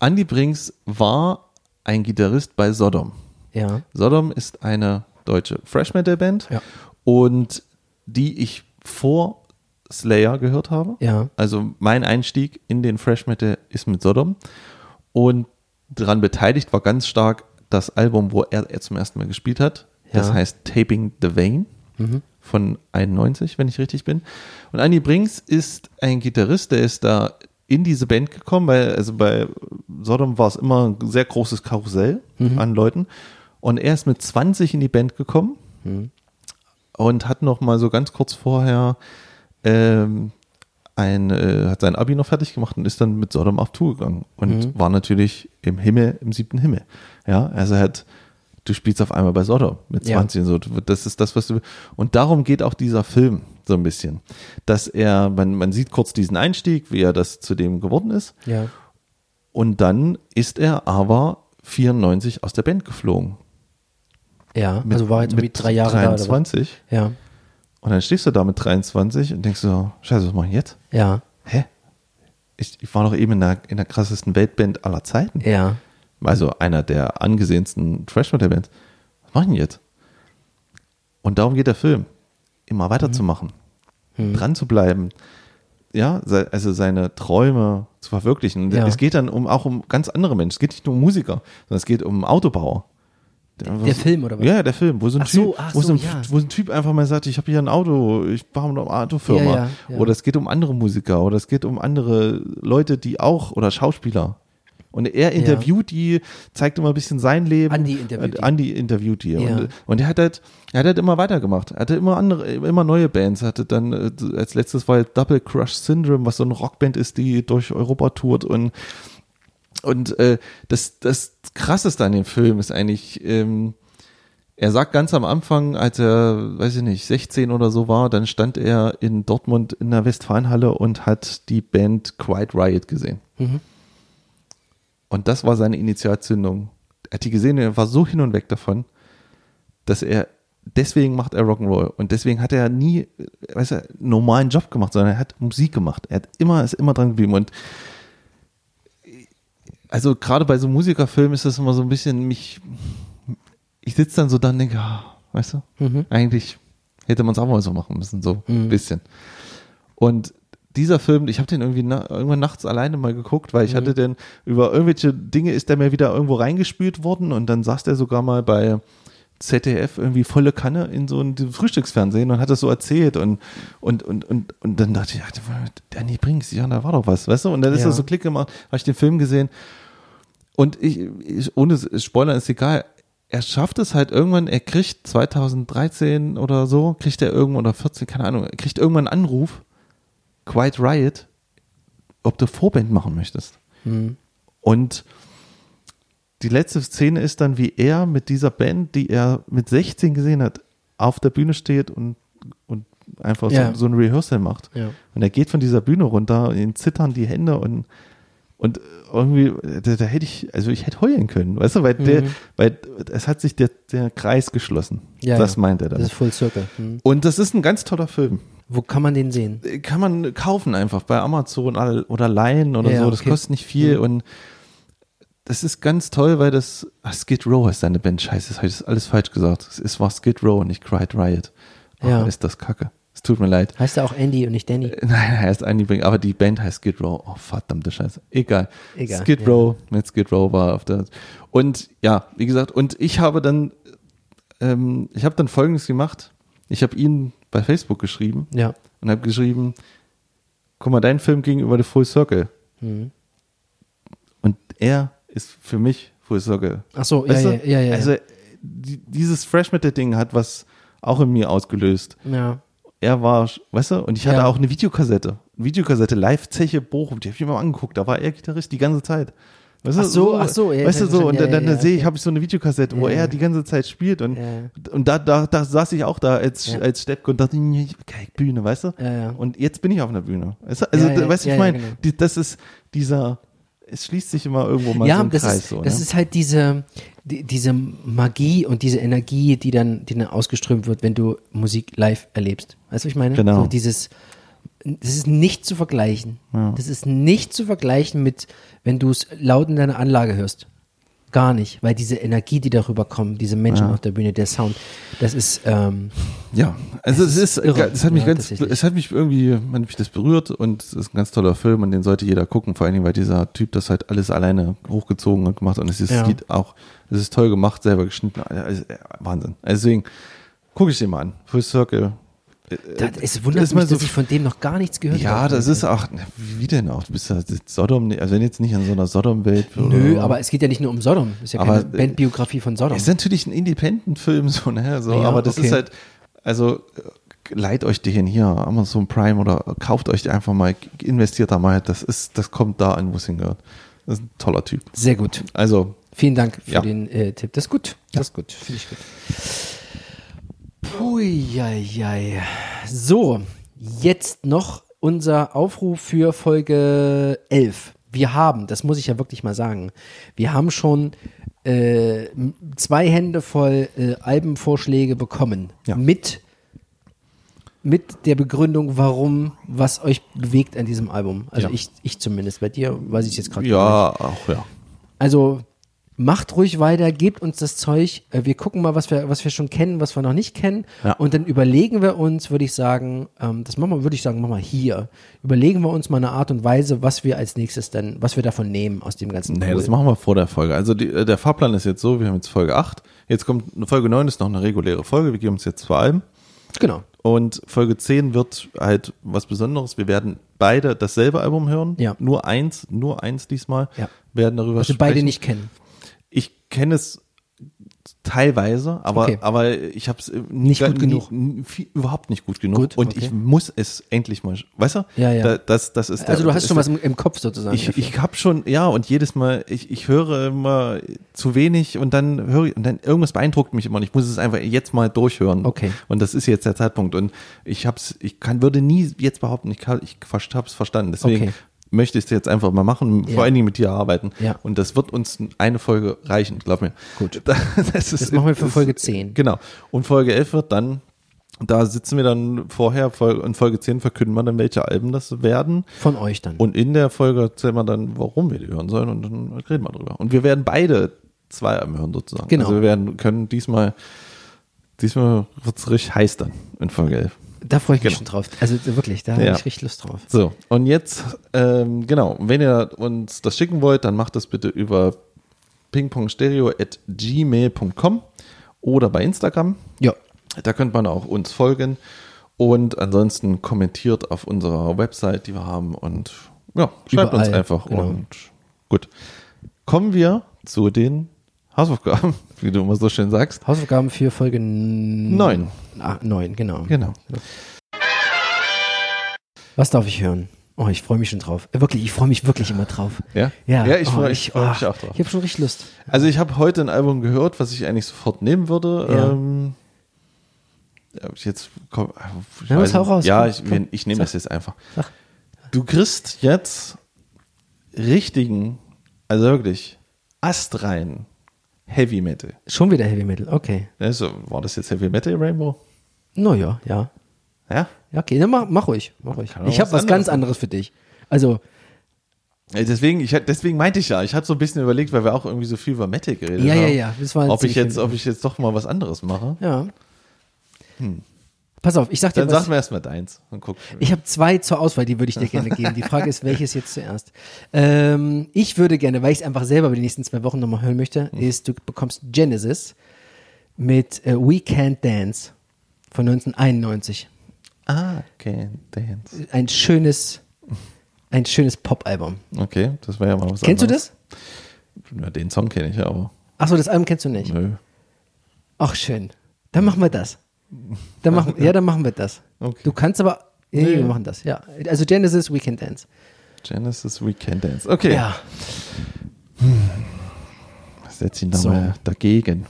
Andy Brinks war ein Gitarrist bei Sodom. Ja. Sodom ist eine deutsche Fresh Metal Band Ja. und die ich vor Slayer gehört habe. Ja. Also mein Einstieg in den Fresh Metal ist mit Sodom und daran beteiligt war ganz stark das Album, wo er, er zum ersten Mal gespielt hat. Das Ja. heißt Taping the Vein Mhm. von 91, wenn ich richtig bin. Und Andy Brinks ist ein Gitarrist, der ist da in diese Band gekommen, weil also bei Sodom war es immer ein sehr großes Karussell Mhm. an Leuten. Und er ist mit 20 in die Band gekommen Mhm. und hat noch mal so ganz kurz vorher ähm, ein, äh, hat sein Abi noch fertig gemacht und ist dann mit Sodom auf Tour gegangen und war natürlich im Himmel, im siebten Himmel. Ja, also er hat, du spielst auf einmal bei Sodom mit Ja. 20 und so. Das ist das, was du, und darum geht auch dieser Film so ein bisschen, dass er, man, man sieht kurz diesen Einstieg, wie er das zu dem geworden ist Ja. und dann ist er aber 94 aus der Band geflogen. Ja. also war jetzt irgendwie drei Jahre 23. da. Was? Und dann stehst du da mit 23 und denkst so, scheiße, was mach ich jetzt? Ja. Ja. Hä? Ich, ich war doch eben in der, in der krassesten Weltband aller Zeiten. Ja. Also einer der angesehensten Trash Metal Bands. Was mach ich denn jetzt? Und darum geht der Film. Immer weiterzumachen. Mhm. Dran zu bleiben. Ja, also seine Träume zu verwirklichen. Ja. Es geht dann um, auch um ganz andere Menschen. Es geht nicht nur um Musiker, sondern es geht um Autobauer. Der Film oder was? Ja, der Film, wo so ein, so, typ, wo, so ein, ja. wo ein Typ einfach mal sagt, ich habe hier ein Auto, ich baue eine Autofirma. Ja, ja. Oder es geht um andere Musiker oder es geht um andere Leute, die auch, oder Schauspieler. Und er interviewt die, zeigt immer ein bisschen sein Leben. Andi interviewt die. Andi interviewt die. Ja. Und, und er hat halt, er hat halt immer weitergemacht. Er hatte immer andere, immer neue Bands. Er hatte dann, äh, als letztes war halt Double Crush Syndrome, was so eine Rockband ist, die durch Europa tourt und und äh, das, das Krasseste an dem Film ist eigentlich, ähm, er sagt ganz am Anfang, als er, weiß ich nicht, 16 oder so war, dann stand er in Dortmund in der Westfalenhalle und hat die Band Quiet Riot gesehen. Mhm. Und das war seine Initialzündung. Er hat die gesehen und er war so hin und weg davon, dass er, deswegen macht er Rock'n'Roll. Und deswegen hat er nie, weißt du, einen normalen Job gemacht, sondern er hat Musik gemacht. Er hat immer, ist immer dran geblieben. Und also gerade bei so Musikerfilmen ist das immer so ein bisschen mich, ich sitze dann so da und denke, ah, weißt du, Mhm. eigentlich hätte man es auch mal so machen müssen, so ein bisschen. Und dieser Film, ich habe den irgendwie na, irgendwann nachts alleine mal geguckt, weil ich hatte den über irgendwelche Dinge ist der mir wieder irgendwo reingespült worden und dann saß der sogar mal bei ZDF irgendwie volle Kanne in so einem Frühstücksfernsehen und hat das so erzählt und und und und, und dann dachte ich, ach, Danny Brinks, ja, da war doch was, weißt du? Und dann ist Ja. das so Klick gemacht, habe ich den Film gesehen und ich, ich ohne Spoiler ist egal. Er schafft es halt irgendwann, er kriegt 2013 oder so, kriegt er irgendwann, oder 14, keine Ahnung, er kriegt irgendwann einen Anruf, Quiet Riot, ob du Vorband machen möchtest. Mhm. Und die letzte Szene ist dann, wie er mit dieser Band, die er mit 16 gesehen hat, auf der Bühne steht und, und einfach Ja. so, so ein Rehearsal macht. Ja. Und er geht von dieser Bühne runter, ihm zittern die Hände und, und irgendwie, da, da hätte ich, also ich hätte heulen können, weißt du, weil, der, weil es hat sich der, der Kreis geschlossen. Mhm. Ja, das ja. meint er Das dann. ist Full Circle. Mhm. Und das ist ein ganz toller Film. Wo kann man den sehen? Kann man kaufen einfach bei Amazon oder leihen oder Ja, so. Das okay. kostet nicht viel Mhm. und das ist ganz toll, weil das ach, Skid Row ist seine Band. Scheiße, das habe ich alles falsch gesagt. Es war Skid Row und nicht Cried Riot. Oh, Ja. ist das kacke. Es tut mir leid. Heißt er auch Andy und nicht Danny? Nein, er ist eigentlich, aber die Band heißt Skid Row. Oh, verdammte Scheiße. Egal. Egal, Skid ja. Row, mit Skid Row war auf der. Und ja, wie gesagt, und ich habe dann, ähm, ich habe dann Folgendes gemacht. Ich habe ihn bei Facebook geschrieben Ja. und habe geschrieben, guck mal, dein Film ging über The Full Circle. Mhm. Und er ist für mich Full Circle. Ach so, ja, ja, ja, ja. Also die, dieses Fresh Metal Ding hat was auch in mir ausgelöst. ja. Er war, weißt du, und ich hatte auch eine Videokassette. Videokassette, Live-Zeche Bochum, die habe ich mir mal angeguckt. Da war er Gitarrist die ganze Zeit. Weißt du, Ach so, ach so, ja, weißt du so, und dann, Ja, dann ja, sehe ich, habe ich so eine Videokassette, wo er die ganze Zeit spielt und, und da, da, da saß ich auch da als, als Steppke und dachte, "Nee, geil, Bühne, weißt du? Und jetzt bin ich auf einer Bühne. Also, ja, weißt du, ja, ich meine, genau. das ist dieser, es schließt sich immer irgendwo mal ja, so ein das Kreis. ist, so, das ne? ist halt diese, die, diese Magie und diese Energie, die dann, die dann ausgeströmt wird, wenn du Musik live erlebst. Weißt du, was ich meine? Genau. So dieses, das ist nicht zu vergleichen. Das ist nicht zu vergleichen mit, wenn du es laut in deiner Anlage hörst. Gar nicht, weil diese Energie, die darüber kommt, diese Menschen auf der Bühne, der Sound, das ist, ähm, Ja, also es ist, irre. es hat mich Ja, ganz, es hat mich irgendwie, hat mich das berührt und es ist ein ganz toller Film und den sollte jeder gucken, vor allen Dingen, weil dieser Typ das halt alles alleine hochgezogen und gemacht und es ist Ja. Lied auch, es ist toll gemacht, selber geschnitten, also, äh, Wahnsinn. Also Deswegen gucke ich den mal an. Full Circle. Äh, das, es wundert ist mal mich, so- dass ich von dem noch gar nichts gehört Ja, habe. das ist auch, wie denn auch? Du bist ja Sodom, also wenn jetzt nicht an so einer Sodom-Welt. Nö, aber es geht ja nicht nur um Sodom. Es ist ja Aber, keine äh, Bandbiografie von Sodom. Es ist natürlich ein Independent-Film, so, ne? So, Ja, aber das okay. ist halt, also äh, leiht euch den hier, Amazon Prime oder kauft euch einfach mal, investiert da mal, das ist, das kommt da an, wo es hingehört. Das ist ein toller Typ. Sehr gut. Also, Vielen Dank für Ja. den äh, Tipp. Das ist gut. Das ist gut. Finde ich gut. Puieiei. So, jetzt noch unser Aufruf für Folge 11. Wir haben, das muss ich ja wirklich mal sagen, wir haben schon äh, zwei Hände voll äh, Albenvorschläge bekommen. Ja. Mit, mit der Begründung, warum, was euch bewegt an diesem Album. Also Ja. ich, ich zumindest. Bei dir weiß ich jetzt gerade ja, auch, ja. also macht ruhig weiter, gebt uns das Zeug. Äh, Wir gucken mal, was wir, was wir schon kennen, was wir noch nicht kennen. Ja. Und dann überlegen wir uns, würde ich sagen, ähm, das machen wir, würde ich sagen, machen wir hier. Überlegen wir uns mal eine Art und Weise, was wir als nächstes dann, was wir davon nehmen aus dem ganzen Nee, Pool. das machen wir vor der Folge. Also die, äh, der Fahrplan ist jetzt so, wir haben jetzt Folge 8. Jetzt kommt Folge 9 ist noch eine reguläre Folge. Wir geben uns jetzt zwei Alben. Genau. Und Folge 10 wird halt was Besonderes. Wir werden beide dasselbe Album hören. Ja. Nur eins, nur eins diesmal. Ja. Werden darüber wir sprechen. beide nicht kennen. Ich kenne es teilweise, aber, Okay. aber ich habe es Nicht gut genug. überhaupt nicht gut genug. Gut, und okay. ich muss es endlich mal, weißt du? Ja, ja. Da, das, das ist der- Also du hast schon was im, im Kopf sozusagen. ich, dafür. ich habe schon, ja, und jedes Mal, ich, ich höre immer zu wenig und dann höre ich, und dann irgendwas beeindruckt mich immer und ich muss es einfach jetzt mal durchhören. Okay. Und das ist jetzt der Zeitpunkt. Und ich hab's, ich kann, würde nie jetzt behaupten, ich, kann, ich hab's verstanden. Deswegen Okay. Möchte ich es jetzt einfach mal machen, Ja. vor allen Dingen mit dir arbeiten. Ja. Und das wird uns eine Folge reichen, glaub mir. Gut. Das, ist, Das machen wir für Folge 10. Genau. Und Folge 11 wird dann Da sitzen wir dann vorher, in Folge 10 verkünden wir dann, welche Alben das werden. Von euch dann. Und in der Folge erzählen wir dann, warum wir die hören sollen und dann reden wir drüber. Und wir werden beide zwei Alben hören sozusagen. Genau. Also wir werden, können diesmal, diesmal wird's richtig heiß dann in Folge 11. da freue ich mich Genau. schon drauf. Also wirklich, da Ja. habe ich richtig Lust drauf. So, und jetzt, ähm, genau, wenn ihr uns das schicken wollt, dann macht das bitte über pingpongstereo.gmail.com oder bei Instagram. Ja. Da könnt man auch uns folgen und ansonsten kommentiert auf unserer Website, die wir haben und ja, schreibt uns Überall, einfach genau. und gut. Kommen wir zu den Hausaufgaben, wie du immer so schön sagst. Hausaufgaben für Folge n- Neun. Ah, neun, genau. Genau. Was darf ich hören? Oh, ich freue mich schon drauf. Äh, Wirklich, ich freue mich wirklich immer drauf. Ja? Ja, Ja, ich oh, freue ich freu mich ah, auch drauf. Ich habe schon richtig Lust. Also ich habe heute ein Album gehört, was ich eigentlich sofort nehmen würde. Ja. Ähm, ich jetzt komm, ich Ja, weiß raus, Ja, ich, komm. ich nehme das jetzt einfach. Sag. Du kriegst jetzt richtigen, also wirklich astrein Heavy Metal. Schon wieder Heavy Metal, okay. Also, war das jetzt Heavy Metal Rainbow? Naja, ja. Ja. Ja, okay, dann mach, mach ruhig. Mach ruhig. Ich habe was ganz anderes für dich. Also, Deswegen, ich, deswegen meinte ich ja, ich hatte so ein bisschen überlegt, weil wir auch irgendwie so viel über Metal geredet Ja, haben. ja, ja, das war ob ich jetzt, ob ich jetzt doch mal was anderes mache. ja. Pass auf, ich sag dir. Dann was. sag mir erstmal deins und guck. Ich habe zwei zur Auswahl, die würde ich dir gerne geben. Die Frage ist, welches jetzt zuerst? Ähm, ich würde gerne, weil ich es einfach selber über die nächsten zwei Wochen nochmal hören möchte, Hm. ist, du bekommst Genesis mit äh, We Can't Dance von 1991. Ah, okay, Dance. Ein schönes, ein schönes Pop-Album. Okay, das wäre ja mal was Kennst du anderes. das? Ja, den Song kenne ich ja, aber Achso, das Album kennst du nicht. nö. Ach, schön. Dann machen wir das. Dann machen, ja, dann machen wir das. Okay. Du kannst aber, nee, Nee. wir machen das, ja. Also Genesis, We Can Dance. Genesis Weekend Dance. Okay, Ja. setz ihn da So. mal dagegen.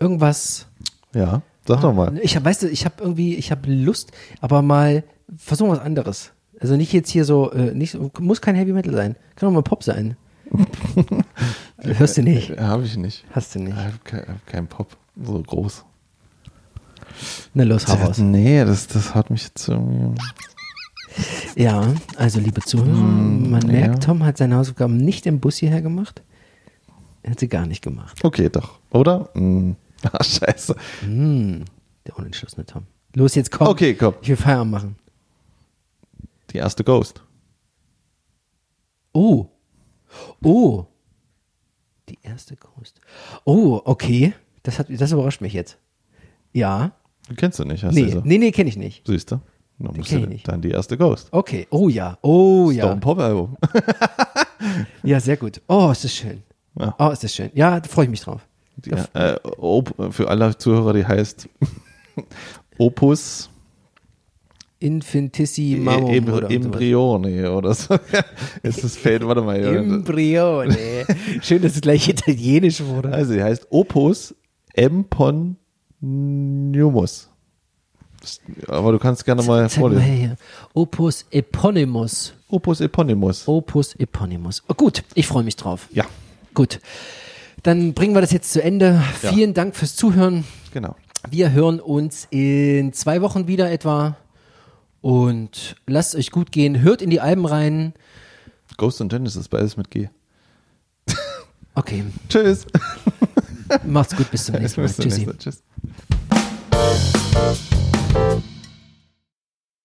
Irgendwas, Ja, sag doch mal. Ich habe, weißt du, ich habe irgendwie, ich habe Lust, aber mal versuchen wir was anderes. Also nicht jetzt hier so, äh, nicht, muss kein Heavy Metal sein, kann auch mal Pop sein. Hörst du nicht, Habe ich nicht. hast du Ich nicht. habe kein, hab keinen Pop so groß. Na los, hau raus. Nee, das, das hat mich jetzt irgendwie. Ja, also liebe Zuhörer, man ja. merkt, Tom hat seine Hausaufgaben nicht im Bus hierher gemacht. Er hat sie gar nicht gemacht. Okay, doch. Oder? Hm. Ah, scheiße. Hm, der unentschlossene Tom. Los, jetzt komm. Okay, komm. Ich will Feierabend machen. Die erste Ghost. Oh. Oh. Die erste Ghost. Oh, okay. Das, hat, das überrascht mich jetzt. Ja. Du kennst du nicht, hast Nee, du so. nee, nee, kenne ich nicht. Siehst du? Dann musst du dann die erste Ghost. Okay. Oh ja. Oh doch ja. ein Pop-Album. Ja, sehr gut. Oh, ist das schön. Ja. Oh, ist das schön. Ja, da freue ich mich drauf. Die, äh, für alle Zuhörer, die heißt Opus Infinitissimo. Em oder sowas. Embryone oder so. Ist fällt, warte mal. Embryo. schön, dass es gleich italienisch wurde. Also, die heißt Opus Emponimus. Das- Aber du kannst gerne mal vorlesen. Opus Eponymus. Opus Eponymus. Opus Eponymus. Oh, gut, ich freue mich drauf. Ja, Gut. Dann bringen wir das jetzt zu Ende. Ja. Vielen Dank fürs Zuhören. genau. Wir hören uns in zwei Wochen wieder etwa. Und lasst euch gut gehen. Hört in die Alben rein. Ghost und Genesis, beides mit G. Okay, Tschüss. Macht's gut, bis zum nächsten Mal. Tschüssi. Tschüss.